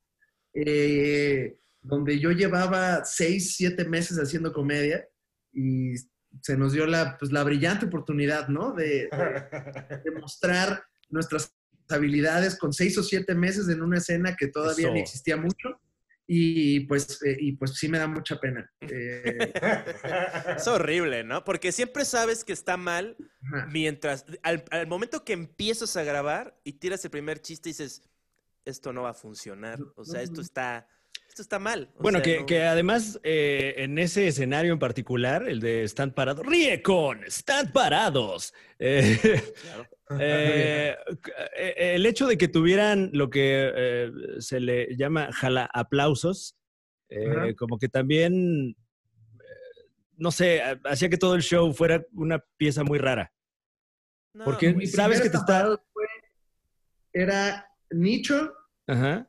eh, donde yo llevaba seis, siete meses haciendo comedia y se nos dio la, pues, la brillante oportunidad, ¿no? De, de- de <laughs> mostrar nuestras habilidades con seis o siete meses en una escena que todavía Eso. ni existía mucho. Y pues, eh, y pues sí me da mucha pena. Eh, <laughs> Es horrible, ¿no? Porque siempre sabes que está mal ajá. mientras, al, al momento que empiezas a grabar y tiras el primer chiste y dices, esto no va a funcionar. O sea, esto está, esto está mal. O Bueno, sea, que, no- que además eh, en ese escenario en particular, el de Stand Parados, ríe con Stand Parados. <laughs> Eh, Claro. eh, el hecho de que tuvieran lo que se le llama jala aplausos, como que también, no sé, ha- hacía que todo el show fuera una pieza muy rara. No, porque Mi sabes que te está... Fue- era Nicho, Ajá.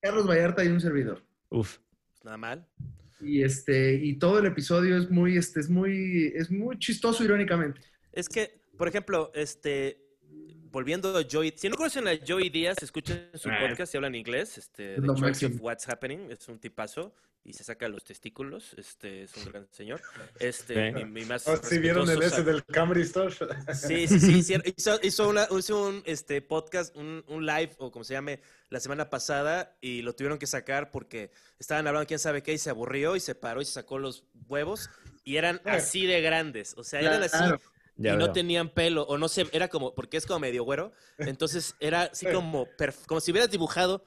Carlos Vallarta y un servidor. Uf. Nada mal. Y este, y todo el episodio es muy, este, es muy, es muy chistoso irónicamente. Es que, por ejemplo, este, volviendo a Joey, si no conocen a Joey Díaz, escuchen su podcast y hablan inglés, este, The Choice of What's Happening, es un tipazo y se saca los testículos, este, es un gran señor. <laughs> Este, mi, mi más Oh, ¿Sí vieron el ese del Camry Store? Sí, sí, sí. sí, <laughs> Hizo, hizo una- hizo un este, podcast, un, un live, o como se llame, la semana pasada, y lo tuvieron que sacar porque estaban hablando quién sabe qué, y se aburrió, y se paró y se sacó los huevos, y eran <laughs> así de grandes. O sea, eran así, Claro. Ya y no veo. tenían pelo, o no sé, era como, porque es como medio güero, entonces era así como, como si hubieras dibujado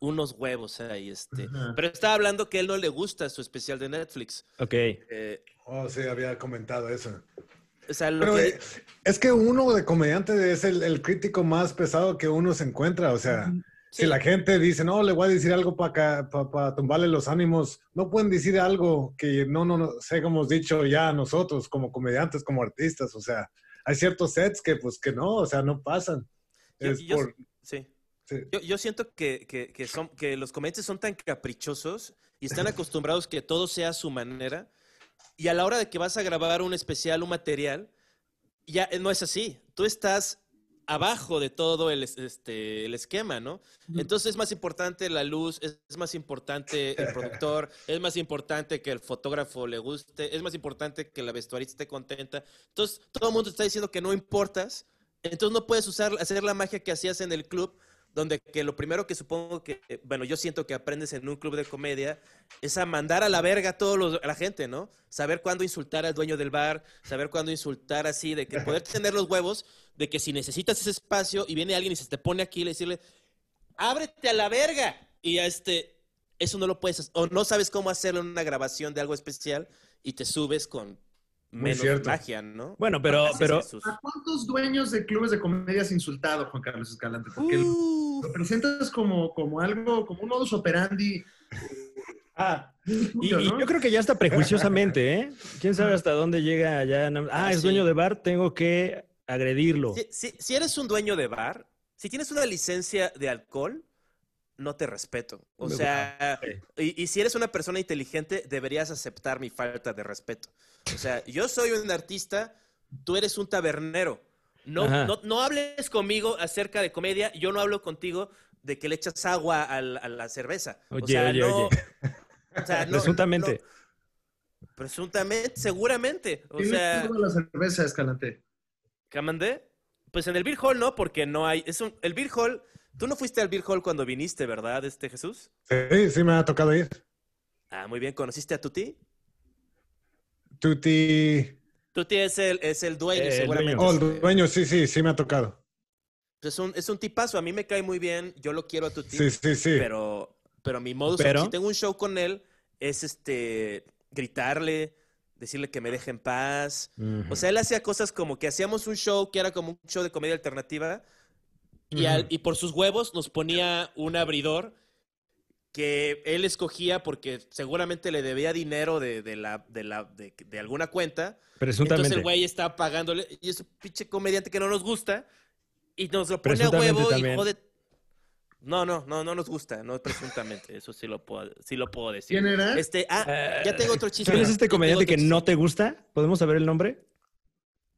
unos huevos ahí, este. Ajá. Pero estaba hablando que él no le gusta su especial de Netflix. Ok. Eh, Oh, sí, había comentado eso. o sea, lo Pero que... eh, es que uno de comediante es el, el crítico más pesado que uno se encuentra. O sea, sí. si la gente dice, no, le voy a decir algo para tumbarle los ánimos, no pueden decir algo que no, no, no sé, como hemos dicho ya nosotros como comediantes, como artistas. O sea, hay ciertos sets que pues que no, o sea, no pasan. Yo- Es yo- por- sí. Sí. Yo, yo siento que, que- que son, que los comediantes son tan caprichosos y están <laughs> acostumbrados que todo sea a su manera. Y a la hora de que vas a grabar un especial, un material, ya eh, no es así. Tú estás abajo de todo el, es- este, el esquema, ¿no? Entonces es más importante la luz, es, es más importante el productor, <laughs> es más importante que el fotógrafo le guste, es más importante que la vestuarista esté contenta. Entonces todo el mundo está diciendo que no importas, entonces no puedes usar, hacer la magia que hacías en el club, donde que lo primero que supongo que, bueno, yo siento que aprendes en un club de comedia es a mandar a la verga a todos los, a la gente, ¿no? Saber cuándo insultar al dueño del bar, saber cuándo insultar así, de que <laughs> poder tener los huevos, de que si necesitas ese espacio y viene alguien y se te pone aquí, le decirle, ábrete a la verga. Y a este, eso no lo puedes, hacer, o no sabes cómo hacerlo en una grabación de algo especial y te subes con Muy menos cierto. magia, ¿no? Bueno, pero, pero. ¿A cuántos dueños de clubes de comedia has insultado, Juan Carlos Escalante? Porque lo- Uh, lo presentas como, como algo, como un modus operandi. Ah, Y, yo creo que ya está prejuiciosamente, ¿eh? ¿Quién sabe hasta dónde llega ya? Ah, Ah, es sí. dueño de bar, tengo que agredirlo. Si, si- si eres un dueño de bar, si tienes una licencia de alcohol, no te respeto. O Me sea, y si eres una persona inteligente, deberías aceptar mi falta de respeto. O sea, yo soy un artista, tú eres un tabernero. No, no, no hables conmigo acerca de comedia, yo no hablo contigo de que le echas agua al- a, la cerveza. o Oye, sea, oye, no, oye. o sea, no- Presuntamente. no- presuntamente, seguramente. O ¿Quién le sea, sirve la cerveza, Escalante? ¿Qué mandé? Pues en el Beer Hall no, porque no hay. Es un, el Beer Hall. Tú no fuiste al Beer Hall cuando viniste, ¿verdad, este Jesús? sí, sí me ha tocado ir. Ah, muy bien. ¿Conociste a Tuti? Tuti. Tuti es el, es el dueño, Eh, el seguramente. dueño. Oh, el dueño, sí, sí, sí me ha tocado. Es un, es un tipazo. A mí me cae muy bien. Yo lo quiero a Tuti. Sí, sí, sí. Pero, pero mi modus Pero- si tengo un show con él, es este gritarle, decirle que me deje en paz. O sea, él hacía cosas como que hacíamos un show que era como un show de comedia alternativa y, al- y por sus huevos nos ponía un abridor que él escogía porque seguramente le debía dinero de, de la, de, la, de, de alguna cuenta. Presuntamente. Entonces el güey estaba pagándole y es un pinche comediante que no nos gusta y nos lo pone a huevo y también. jode. No, no, no, no nos gusta, no presuntamente, eso sí lo puedo, sí lo puedo decir. ¿Quién era? Este, ah, ya tengo otro chiste. ¿Quién es este comediante que chiste. no te gusta? ¿Podemos saber el nombre?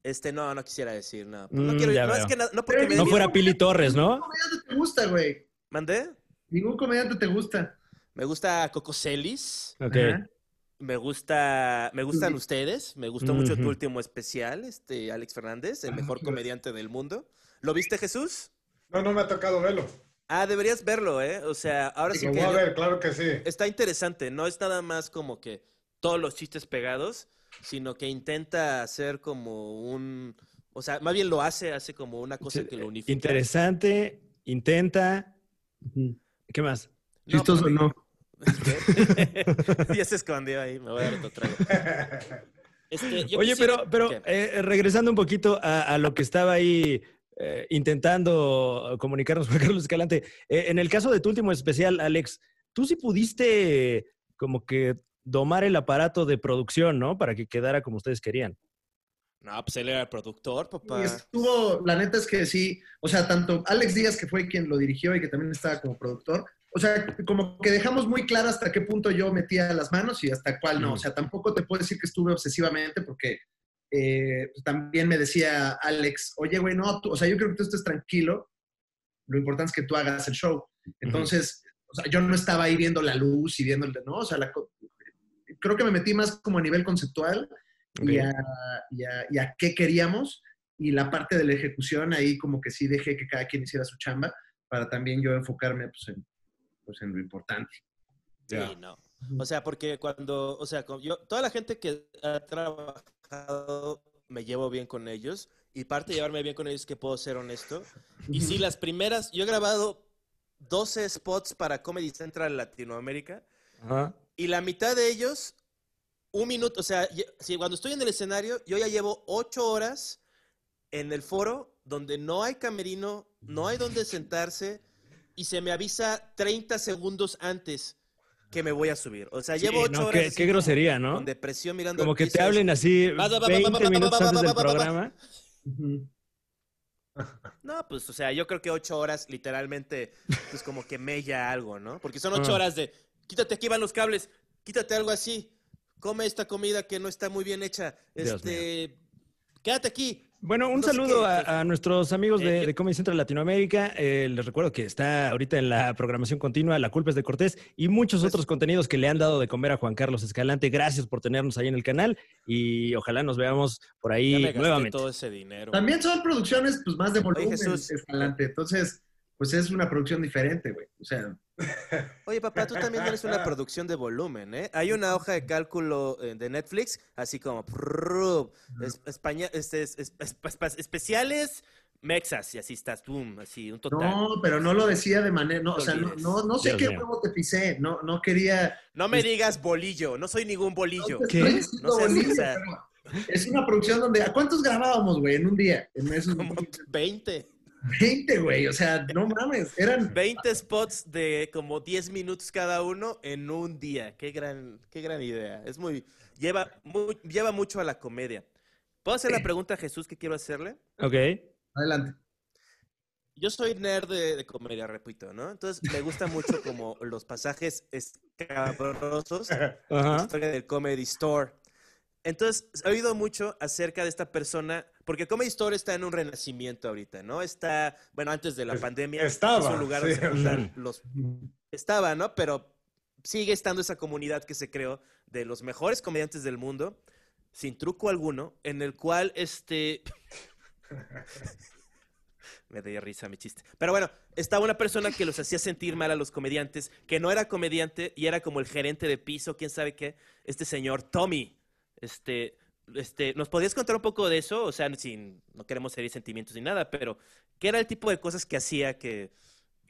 Este, no, no quisiera decir, no. No Mm, quiero, no es que na- no porque me No fuera Pili Torres, ¿no? comediante te gusta, güey. ¿Mandé? Ningún comediante te gusta. Me gusta Coco Celis, Ok. Ajá. me gusta, me gustan ustedes, me gustó mucho tu último especial, este, Alex Fernández, el Ah, mejor sí. comediante del mundo. ¿Lo viste, Jesús? No, no me ha tocado verlo. Ah, deberías verlo, ¿eh? O sea, ahora sí Lo que voy a ver, claro que sí. está interesante, no es nada más como que todos los chistes pegados, sino que intenta hacer como un, o sea, más bien lo hace, hace como una cosa Sí, que lo unifica. Interesante, intenta. ¿Qué más? No, Chistoso pues, no. <laughs> ya se escondió ahí, me voy a dar otro trago. Este, yo Oye, quisiera- pero, pero ¿Qué? eh, regresando un poquito a, a lo que estaba ahí eh, intentando comunicarnos Juan <laughs> Carlos Escalante, eh, en el caso de tu último especial, Alex, tú sí pudiste como que domar el aparato de producción, ¿no? Para que quedara como ustedes querían. No, pues él era el productor, papá. Y estuvo, la neta es que sí, o sea, tanto Alex Díaz, que fue quien lo dirigió y que también estaba como productor, o sea, como que dejamos muy claro hasta qué punto yo metía las manos y hasta cuál no. O sea, tampoco te puedo decir que estuve obsesivamente porque eh, pues, también me decía Alex, oye, güey, no, tú- o sea, yo creo que tú estés tranquilo, lo importante es que tú hagas el show. Entonces, o sea, yo no estaba ahí viendo la luz y viendo el, ¿no? O sea, la creo que me metí más como a nivel conceptual y, Ok. a, y a- y a qué queríamos y la parte de la ejecución ahí como que sí dejé que cada quien hiciera su chamba para también yo enfocarme pues en, pues, en lo importante. Sí, no. O sea, porque cuando, o sea, yo, toda la gente que ha trabajado, me llevo bien con ellos. Y parte de llevarme bien con ellos es que puedo ser honesto. Y sí, las primeras, yo he grabado 12 spots para Comedy Central Latinoamérica. Ajá. Y la mitad de ellos, un minuto, o sea, si cuando estoy en el escenario, yo ya llevo ocho horas en el foro donde no hay camerino, no hay donde sentarse y se me avisa 30 segundos antes que me voy a subir. O sea, Sí, llevo ocho no, horas. qué, grosería, ¿no? Con depresión mirando Como que te hablen así Va, va, va, va, 20 va, va, minutos va, antes va, del va, va, va. programa. No, pues, o sea, yo creo que ocho horas literalmente, pues como que mella algo, ¿no? Porque son ocho Ah. horas de, quítate, aquí van los cables, quítate algo así, come esta comida que no está muy bien hecha, este, quédate aquí. Bueno, un No saludo qué, a, a nuestros amigos eh, de, yo- de Comedy Central Latinoamérica. Eh, les recuerdo que está ahorita en la programación continua La Culpa es de Cortés y muchos Pues- otros contenidos que le han dado de comer a Juan Carlos Escalante. Gracias por tenernos ahí en el canal y ojalá nos veamos por Ya ahí me gasté nuevamente. todo ese dinero. También son producciones pues más de volumen, Jesús. Escalante. Entonces, pues es una producción diferente, güey. O sea, <laughs> Oye, papá, tú también eres una producción de volumen, ¿eh? Hay una hoja de cálculo eh, de Netflix, así como es- España, este, es- es- es- es- especiales mexas, y así estás, boom, así, un total. No, no, pero no lo decía de manera, no, o No sea, no, no, no sé Dios qué mío. juego te pisé, no, no quería... me digas bolillo, no soy ningún bolillo. No ¿Qué? No seas- bonito, o sea- pero es una producción donde, ¿a cuántos grabábamos, güey, en un día? En esos Como 20. 20, güey, o sea, no mames, eran... 20 spots de como 10 minutos cada uno en un día. Qué gran, qué gran idea. Es muy lleva, mu- lleva mucho a la comedia. ¿Puedo hacer la pregunta a Jesús que quiero hacerle? Ok. Adelante. Yo soy nerd de, de comedia, repito, ¿no? Entonces me gusta mucho como los pasajes escabrosos de la Ajá. historia del Comedy Store. Entonces, he oído mucho acerca de esta persona, porque Comedy Store está en un renacimiento ahorita, ¿no? Está, bueno, antes de la Es- pandemia. estaba, Es un lugar donde sí, se los... Estaba, ¿no? Pero sigue estando esa comunidad que se creó de los mejores comediantes del mundo, sin truco alguno, en el cual, este... <laughs> Me dio risa mi chiste. Pero bueno, estaba una persona que los hacía sentir mal a los comediantes, que no era comediante y era como el gerente de piso, quién sabe qué, este señor Tommy. Este, este, ¿nos podrías contar un poco de eso? O sea, sin, no queremos herir sentimientos ni nada, pero ¿qué era el tipo de cosas que hacía que,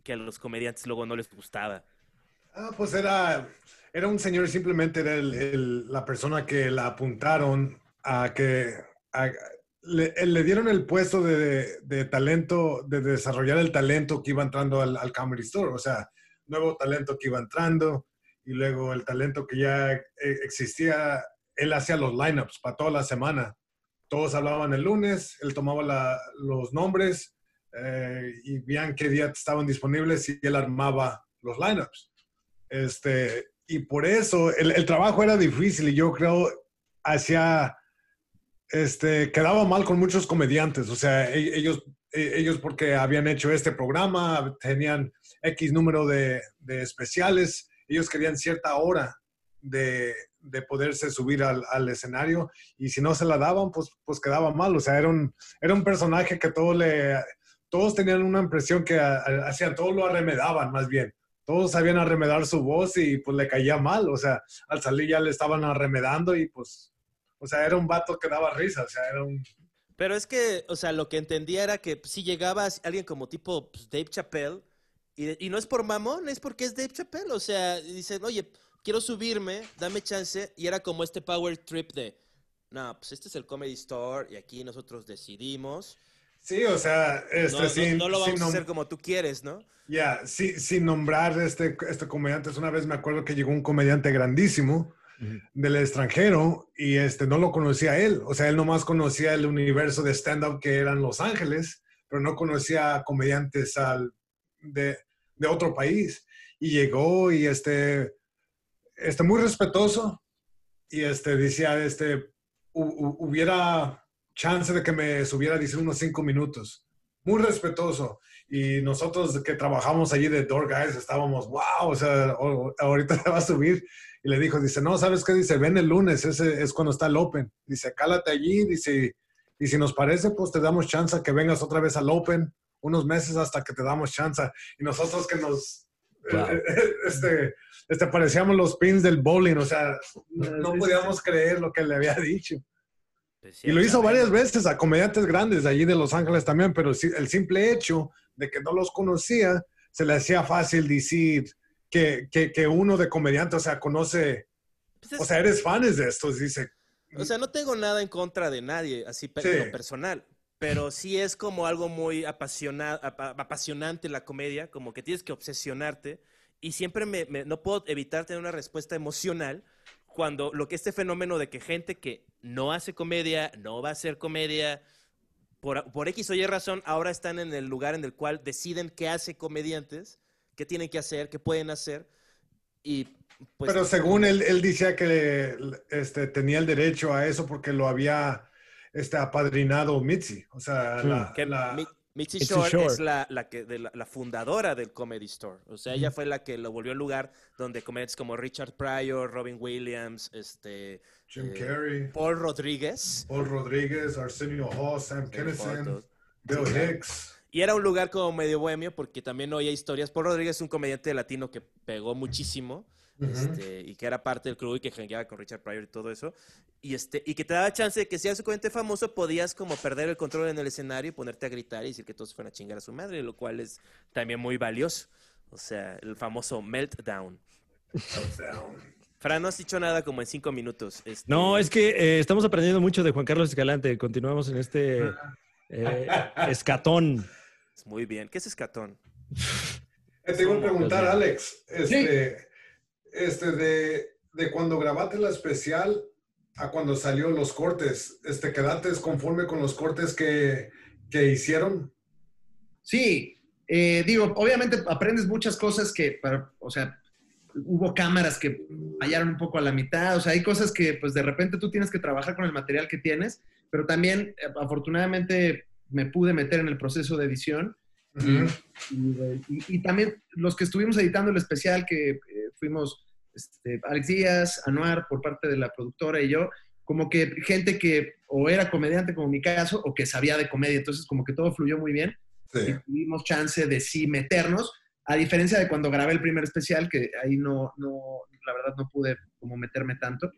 que a los comediantes luego no les gustaba? Ah, pues era, era un señor, simplemente era la persona que la apuntaron a que le, dieron el puesto de, talento, de desarrollar el talento que iba entrando al, al, Comedy Store, o sea, nuevo talento que iba entrando y luego el talento que ya eh, existía, él hacía los lineups para toda la semana. Todos hablaban el lunes, él tomaba los nombres eh, y veían qué días estaban disponibles y él armaba los lineups. Este, y por eso el, el trabajo era difícil y yo creo hacía este, quedaba mal con muchos comediantes. O sea, e-, ellos, e-, ellos porque habían hecho este programa, tenían X número de, especiales, ellos querían cierta hora de, poderse subir al, escenario y si no se la daban, pues, pues quedaba mal. O sea, era un, era un personaje que todo le, todos tenían una impresión que hacían, todos lo arremedaban más bien. Todos sabían arremedar su voz y pues le caía mal. O sea, al salir ya le estaban arremedando y pues o sea, era un vato que daba risa, o sea, era un... Pero es que, o sea, lo que entendía era que si llegaba alguien como tipo pues, Dave Chappelle, y, y, no es por mamón, es porque es Dave Chappelle, o sea, dicen, oye, quiero subirme, dame chance, y era como este power trip de, no, pues este es el Comedy Store, y aquí nosotros decidimos. Sí, o sea, este, no, sin, no, lo vamos a hacer como tú quieres, ¿no? Ya, sí, sin nombrar este, este comediante. Una vez me acuerdo que llegó un comediante grandísimo del extranjero y este, no lo conocía él. O sea, él nomás conocía el universo de stand-up que eran Los Ángeles, pero no conocía comediantes al, de, de, otro país. Y llegó y este, este muy respetuoso y este, decía, este, hubiera chance de que me subiera, dice, unos cinco minutos. Muy respetuoso. Y nosotros que trabajamos allí de Door Guys estábamos, wow, o sea, ahorita va a subir y le dijo, dice, no, ¿sabes qué? Dice, ven el lunes, ese es cuando está el Open. Dice, cálate allí, dice, y si nos parece, pues te damos chance que vengas otra vez al Open, unos meses hasta que te damos chance. Y nosotros que nos, eh, <laughs> este, este, parecíamos los pins del bowling, o sea, no, podíamos creer lo que le había dicho. Pues y lo hizo varias veces a comediantes grandes de allí de Los Ángeles también, pero el simple hecho de que no los conocía, se le hacía fácil decir, que, que, uno de comediante, o sea, conoce, pues o sea, eres fans de estos, dice. O sea, no tengo nada en contra de nadie, así personal, pero sí es como algo muy apasionante la comedia, como que tienes que obsesionarte y siempre me, no puedo evitar tener una respuesta emocional cuando lo que este fenómeno de que gente que no hace comedia, no va a hacer comedia, por, por X o Y razón, ahora están en el lugar en el cual deciden qué hace comediantes qué tienen que hacer, qué pueden hacer. Y, pues, Pero según él, él decía que este, tenía el derecho a eso porque lo había este, apadrinado Mitzi. O sea, la, Mitzi Shore, es la, la, que, de la, fundadora del Comedy Store. O sea, ella fue la que lo volvió el lugar donde comediantes como Richard Pryor, Robin Williams, este, Jim eh, Carrey, Paul Rodríguez, Paul Rodríguez, Arsenio Hall, Sam Kinison, Bill Hicks. Y era un lugar como medio bohemio porque también oía historias. Paul Rodríguez es un comediante latino que pegó muchísimo este, y que era parte del club y que jangueaba con Richard Pryor y todo eso. Y, este, y que te daba chance de que si eras un comediante famoso podías como perder el control en el escenario y ponerte a gritar y decir que todos fueran a chingar a su madre, lo cual es también muy valioso. O sea, el famoso meltdown. Fran, no has dicho nada como en cinco minutos. Este no, es que eh, estamos aprendiendo mucho de Juan Carlos Escalante. Continuamos en este eh, escatón. Muy bien. ¿Qué es escatón? Eh, te iba a preguntar, Alex, este, este de, cuando grabaste la especial a cuando salió los cortes, este, ¿quedaste conforme con los cortes que, hicieron? Sí, eh, digo, obviamente aprendes muchas cosas que, para, o sea, hubo cámaras que fallaron un poco a la mitad, o sea, hay cosas que pues de repente tú tienes que trabajar con el material que tienes, pero también eh, afortunadamente me pude meter en el proceso de edición. Y, también los que estuvimos editando el especial, que eh, fuimos este, Alex Díaz, Anuar, por parte de la productora y yo, como que gente que o era comediante, como mi caso, o que sabía de comedia. Entonces, como que todo fluyó muy bien. Y tuvimos chance de sí meternos, a diferencia de cuando grabé el primer especial, que ahí no, no la verdad no pude como meterme tanto.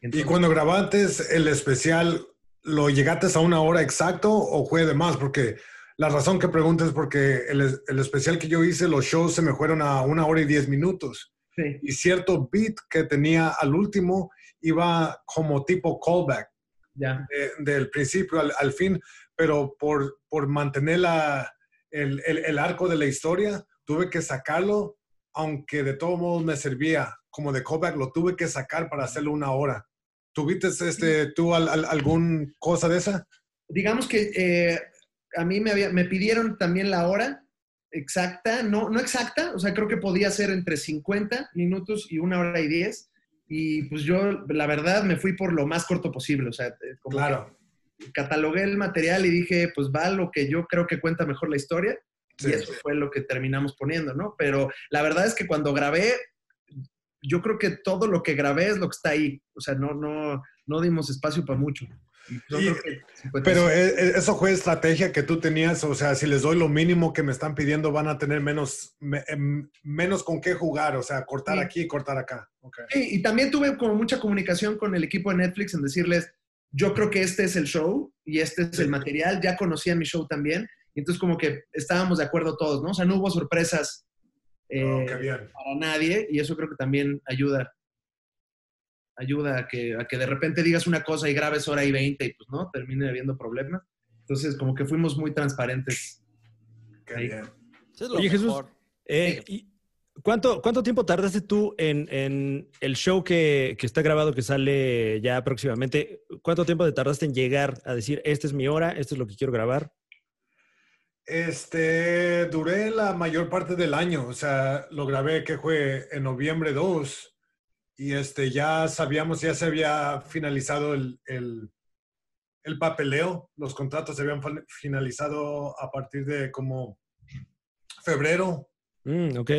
y cuando grabaste el especial, ¿lo llegaste a una hora exacto o fue de más? Porque la razón que pregunto es porque el, el, especial que yo hice, los shows se me fueron a una hora y diez minutos. y cierto beat que tenía al último iba como tipo callback. Ya. del principio al, fin, pero por, por mantener la, el, el, arco de la historia, tuve que sacarlo, aunque de todos modos me servía como de callback, lo tuve que sacar para hacerlo una hora. ¿Tuviste este, tú algún cosa de esa? Digamos que eh, a mí me, había, me pidieron también la hora exacta, no, no exacta, o sea, creo que podía ser entre 50 minutos y una hora y 10. Y pues yo, la verdad, me fui por lo más corto posible, o sea, eh, como claro. catalogué el material y dije, pues va lo que yo creo que cuenta mejor la historia. Y eso fue lo que terminamos poniendo, ¿no? Pero la verdad es que cuando grabé, yo creo que todo lo que grabé es lo que está ahí. O sea, no, no, no dimos espacio para mucho. Pero e, e, eso fue estrategia que tú tenías, o sea, si les doy lo mínimo que me están pidiendo, van a tener menos, em, menos con qué jugar, o sea, cortar aquí y cortar acá. Sí, y también tuve como mucha comunicación con el equipo de Netflix en decirles, yo creo que este es el show y este es el material, ya conocían mi show también, y entonces como que estábamos de acuerdo todos, ¿no? O sea, no hubo sorpresas Oh, eh, para nadie y eso creo que también ayuda. Ayuda a que, a que de repente digas una cosa y grabes hora y 20 y pues no, termine habiendo problemas. Entonces, como que fuimos muy transparentes. Oye, Jesús, eh, ¿cuánto, ¿cuánto tiempo tardaste tú en, en el show que, que, está grabado, que sale ya próximamente? ¿Cuánto tiempo te tardaste en llegar a decir, esta es mi hora, esto es lo que quiero grabar? Este, duré la mayor parte del año, o sea, lo grabé que fue en noviembre 2 y este, ya sabíamos, ya se había finalizado el, el, el papeleo, los contratos se habían finalizado a partir de como febrero. Mm, ok.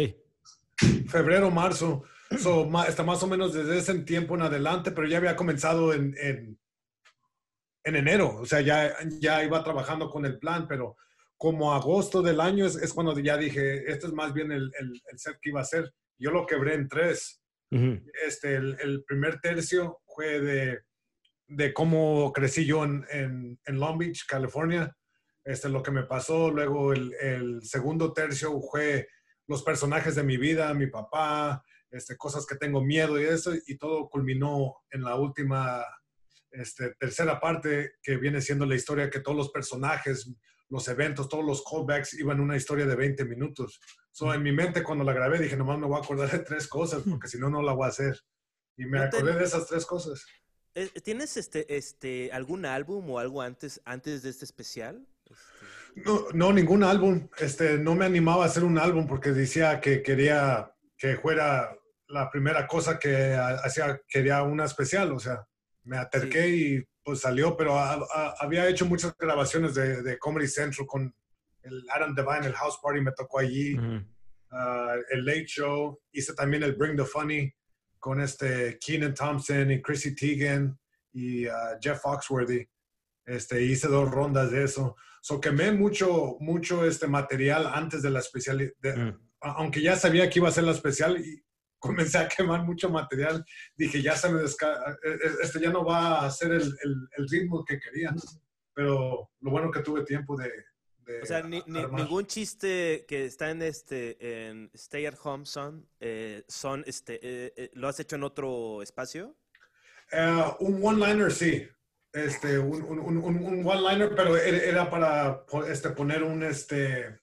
Febrero, marzo. está más o menos desde ese tiempo en adelante, pero ya había comenzado en, en, en enero, o sea, ya, ya iba trabajando con el plan, pero como agosto del año es, cuando ya dije, este es más bien el, el, set que iba a ser. Yo lo quebré en tres. Este, el, primer tercio fue de, de cómo crecí yo en, en, Long Beach, California. Este, lo que me pasó. Luego el, segundo tercio fue los personajes de mi vida, mi papá, este, cosas que tengo miedo y eso. Y todo culminó en la última este, tercera parte que viene siendo la historia que todos los personajes, los eventos, todos los callbacks iban una historia de 20 minutos. So, en mi mente cuando la grabé dije, nomás me voy a acordar de tres cosas, porque si no, no la voy a hacer. Y me acordé de esas tres cosas. Eh, ¿Tienes este, este, algún álbum o algo antes, antes de este especial? No, no, ningún álbum. Este, no me animaba a hacer un álbum porque decía que quería que fuera la primera cosa que hacía, quería una especial. O sea, me aterqué y pues salió, pero había hecho muchas grabaciones de, de, Comedy Central con el Adam Devine, el House Party me tocó allí, ah, el Late Show, hice también el Bring the Funny con este Keenan Thompson y Chrissy Teigen y ah, Jeff Foxworthy. Este, hice dos rondas de eso. So quemé mucho, mucho este material antes de la especial, mm. aunque ya sabía que iba a ser la especial y comencé a quemar mucho material. Dije, ya se me desca e-, e-, este ya no va a ser el, el, ritmo que quería. Pero lo bueno que tuve tiempo de... o sea, ningún chiste que está en este en Stay at Home Son, eh, son este, eh, eh, ¿lo has hecho en otro espacio? un one-liner, sí. Este, un, un, un, one-liner, pero era para este, poner un, este,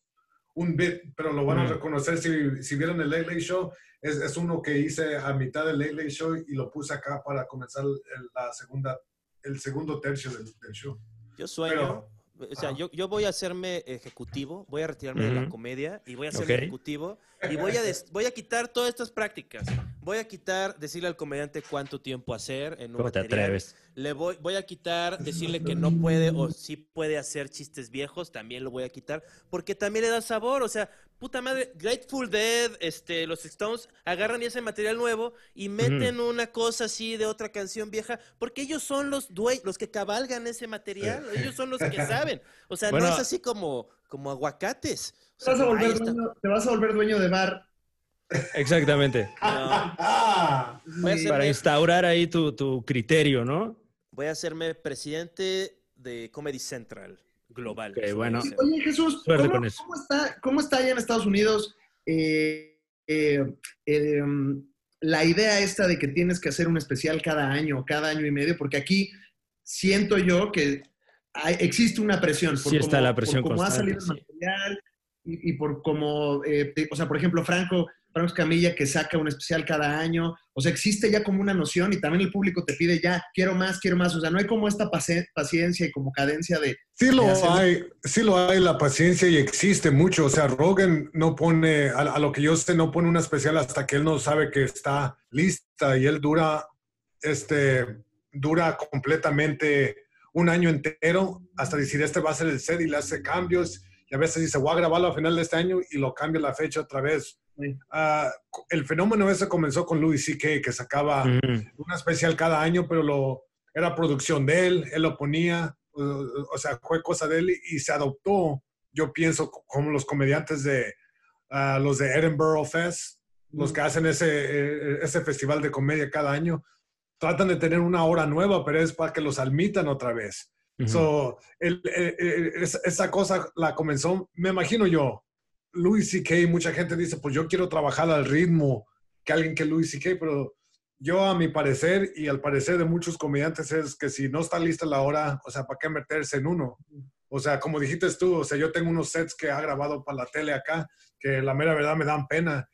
un bit, pero lo van a reconocer. Si, si vieron el Late Late Show es, es, uno que hice a mitad del Late Late Show y lo puse acá para comenzar el, la segunda, el segundo tercio del, show. Yo sueño, o sea, yo, yo, voy a hacerme ejecutivo, voy a retirarme de la comedia y voy a ser ejecutivo y voy a, voy a quitar todas estas prácticas. Voy a quitar decirle al comediante cuánto tiempo hacer en un ¿Cómo te atreves? Le voy, voy a quitar decirle que no puede o sí puede hacer chistes viejos, también lo voy a quitar, porque también le da sabor. O sea, puta madre, Grateful Dead, este, los Stones agarran ese material nuevo y meten una cosa así de otra canción vieja, porque ellos son los dueños, los que cabalgan ese material, ellos son los que saben. O sea, no es así como, como aguacates. te, vas a volver dueño, te vas a volver dueño de bar. Exactamente. Para instaurar ahí tu, tu criterio, ¿no? Voy a hacerme presidente de Comedy Central global. bueno. Oye, Jesús, ¿cómo, está, ¿cómo, está, allá en Estados Unidos? Eh, eh, eh, la idea esta de que tienes que hacer un especial cada año, cada año y medio, porque aquí siento yo que hay- existe una presión. Sí está la presión Por cómo ha salido el sí. material y, y por cómo, eh, o sea, por ejemplo, Franco, Franco Escamilla que saca un especial cada año. O sea, existe ya como una noción y también el público te pide ya, quiero más, quiero más. O sea, no hay como esta paci- paciencia y como cadencia de, Sí lo de hay, sí lo hay la paciencia y existe mucho. O sea, Rogan no pone, a, a lo que yo sé, no pone una especial hasta que él no sabe que está lista y él dura, este, dura completamente un año entero hasta decir este va a ser el set y le hace cambios y a veces dice voy a grabarlo a final de este año y lo cambia la fecha otra vez. Sí. Ah, el fenómeno ese comenzó con Louis C.K. que sacaba Ujú. una especial cada año, pero lo, era producción de él, él lo ponía, uh, o sea, fue cosa de él y se adoptó, yo pienso, co- como los comediantes de ah, los de Edinburgh Fest, los que hacen ese, eh, ese festival de comedia cada año, tratan de tener una hora nueva, pero es para que los admitan otra vez. Ujú. So, el- eh, eh, esa- cosa la comenzó, me imagino yo, Louis C.K., mucha gente dice, pues yo quiero trabajar al ritmo que alguien que Louis C.K., pero yo a mi parecer y al parecer de muchos comediantes es que si no está lista la hora, o sea, ¿para qué meterse en uno? O sea, como dijiste tú, o sea, yo tengo unos sets que ha grabado para la tele acá, que la mera verdad me dan pena.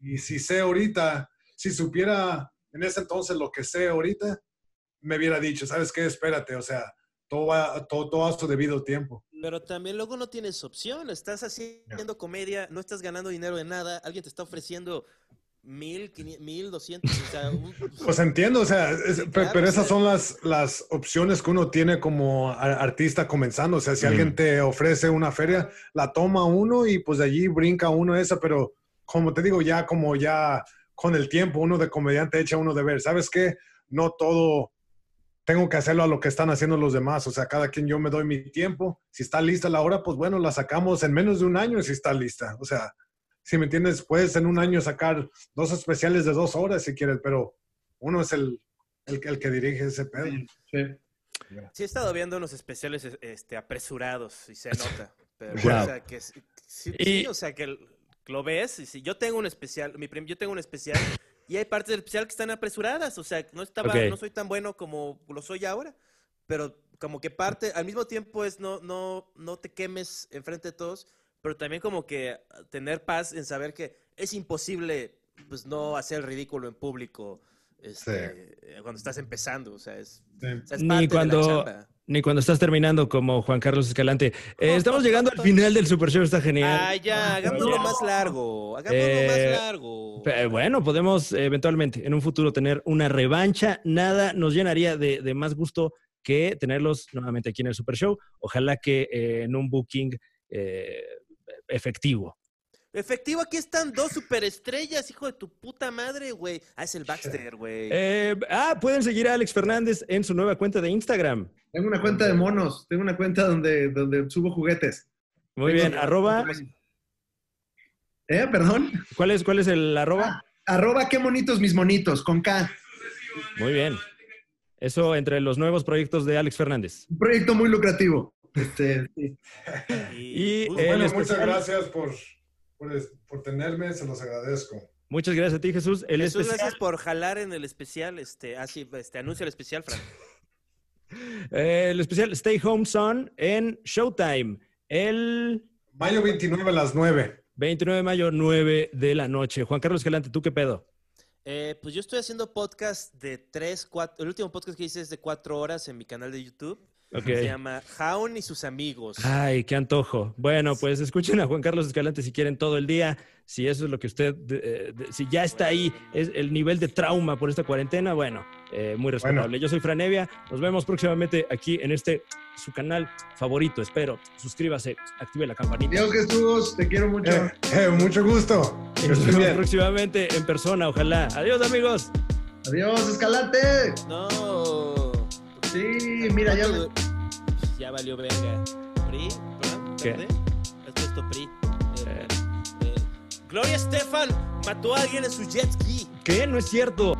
Y si sé ahorita, si supiera en ese entonces lo que sé ahorita, me hubiera dicho, ¿sabes qué? Espérate, o sea, todo, va, todo, todo a su debido tiempo. Pero también luego no tienes opción, estás haciendo comedia, no estás ganando dinero de nada, alguien te está ofreciendo mil, mil doscientos, o sea, un- <laughs> Pues entiendo, o sea, es- Sí, claro, pero esas son las, las opciones que uno tiene como a- artista comenzando. O sea, si Ujú. alguien te ofrece una feria, la toma uno y pues de allí brinca uno esa, pero como te digo, ya como ya con el tiempo uno de comediante echa uno de ver, ¿sabes qué? No todo tengo que hacerlo a lo que están haciendo los demás. O sea, cada quien yo me doy mi tiempo. Si está lista la hora, pues bueno, la sacamos en menos de un año si está lista. O sea, si me entiendes, puedes en un año sacar dos especiales de dos horas si quieres, pero uno es el, el, que- el que dirige ese pedo. Sí. Sí, he estado viendo unos especiales es- este, apresurados y se nota. <laughs> Pero, Wow. o sea, que sí, sí, Y- sí, o sea, que lo ves y si yo tengo un especial, mi prim- yo tengo un especial y hay partes del especial que están apresuradas, o sea, no estaba, Ok. no soy tan bueno como lo soy ahora, pero como que parte, al mismo tiempo es no, no, no te quemes enfrente de todos, pero también como que tener paz en saber que es imposible, pues, no hacer el ridículo en público. Este, cuando estás empezando, o sea, es, o sea, es Ni parte de la cuando- chamba. Ni cuando estás terminando como Juan Carlos Escalante. Eh, estamos llegando al final del Super Show, está genial. Ah, ya, hagámoslo más largo. Hagámoslo Eh, más largo. Eh, Bueno, podemos eventualmente en un futuro tener una revancha. Nada nos llenaría de, de más gusto que tenerlos nuevamente aquí en el Super Show. Ojalá que eh, en un booking eh, efectivo. Efectivo, aquí están dos superestrellas, hijo de tu puta madre, güey. Ah, es el Baxter, güey. Eh, ah, pueden seguir a Alex Fernández en su nueva cuenta de Instagram. Tengo una cuenta de monos, tengo una cuenta donde, donde subo juguetes. Muy Tengo- bien, arroba. ¿Eh? ¿Perdón? ¿Cuál es, cuál es el arroba? Arroba qué monitos mis monitos, con K. Muy bien. Eso entre los nuevos proyectos de Alex Fernández. Un proyecto muy lucrativo. Este, sí. y, Pues, Bueno, muchas gracias por, por, tenerme, se los agradezco. Muchas gracias a ti, Jesús. El Jesús, especial- gracias por jalar en el especial, este, así, este, anuncia el especial, Frank. <laughs> Eh, el especial Stay Home Son en Showtime. El Mayo 29 a las 9. 29 de mayo, 9 de la noche. Juan Carlos Escalante, ¿tú qué pedo? Eh, pues yo estoy haciendo podcast de tres, cuatro, el último podcast que hice es de cuatro horas en mi canal de YouTube. Se llama Jaun y sus amigos. Ay, qué antojo. Bueno, pues escuchen a Juan Carlos Escalante si quieren todo el día. Si eso es lo que usted, eh, de- si ya está ahí, es el nivel de trauma por esta cuarentena, bueno, eh, muy respetable. Yo soy Franevia. Nos vemos próximamente aquí en este, su canal favorito, espero. Suscríbase, active la campanita. Dios Jesús, te quiero mucho. Eh, eh, mucho gusto. Nos vemos bien. próximamente en persona, ojalá. Adiós, amigos. Adiós, Escalante. No. Sí, mira, ya me- Ya valió verga. ¿PRI? ¿Verdad? ¿Qué? Esto es PRI. Eh, eh, Gloria Estefan mató a alguien en su jet ski. ¿Qué? No es cierto.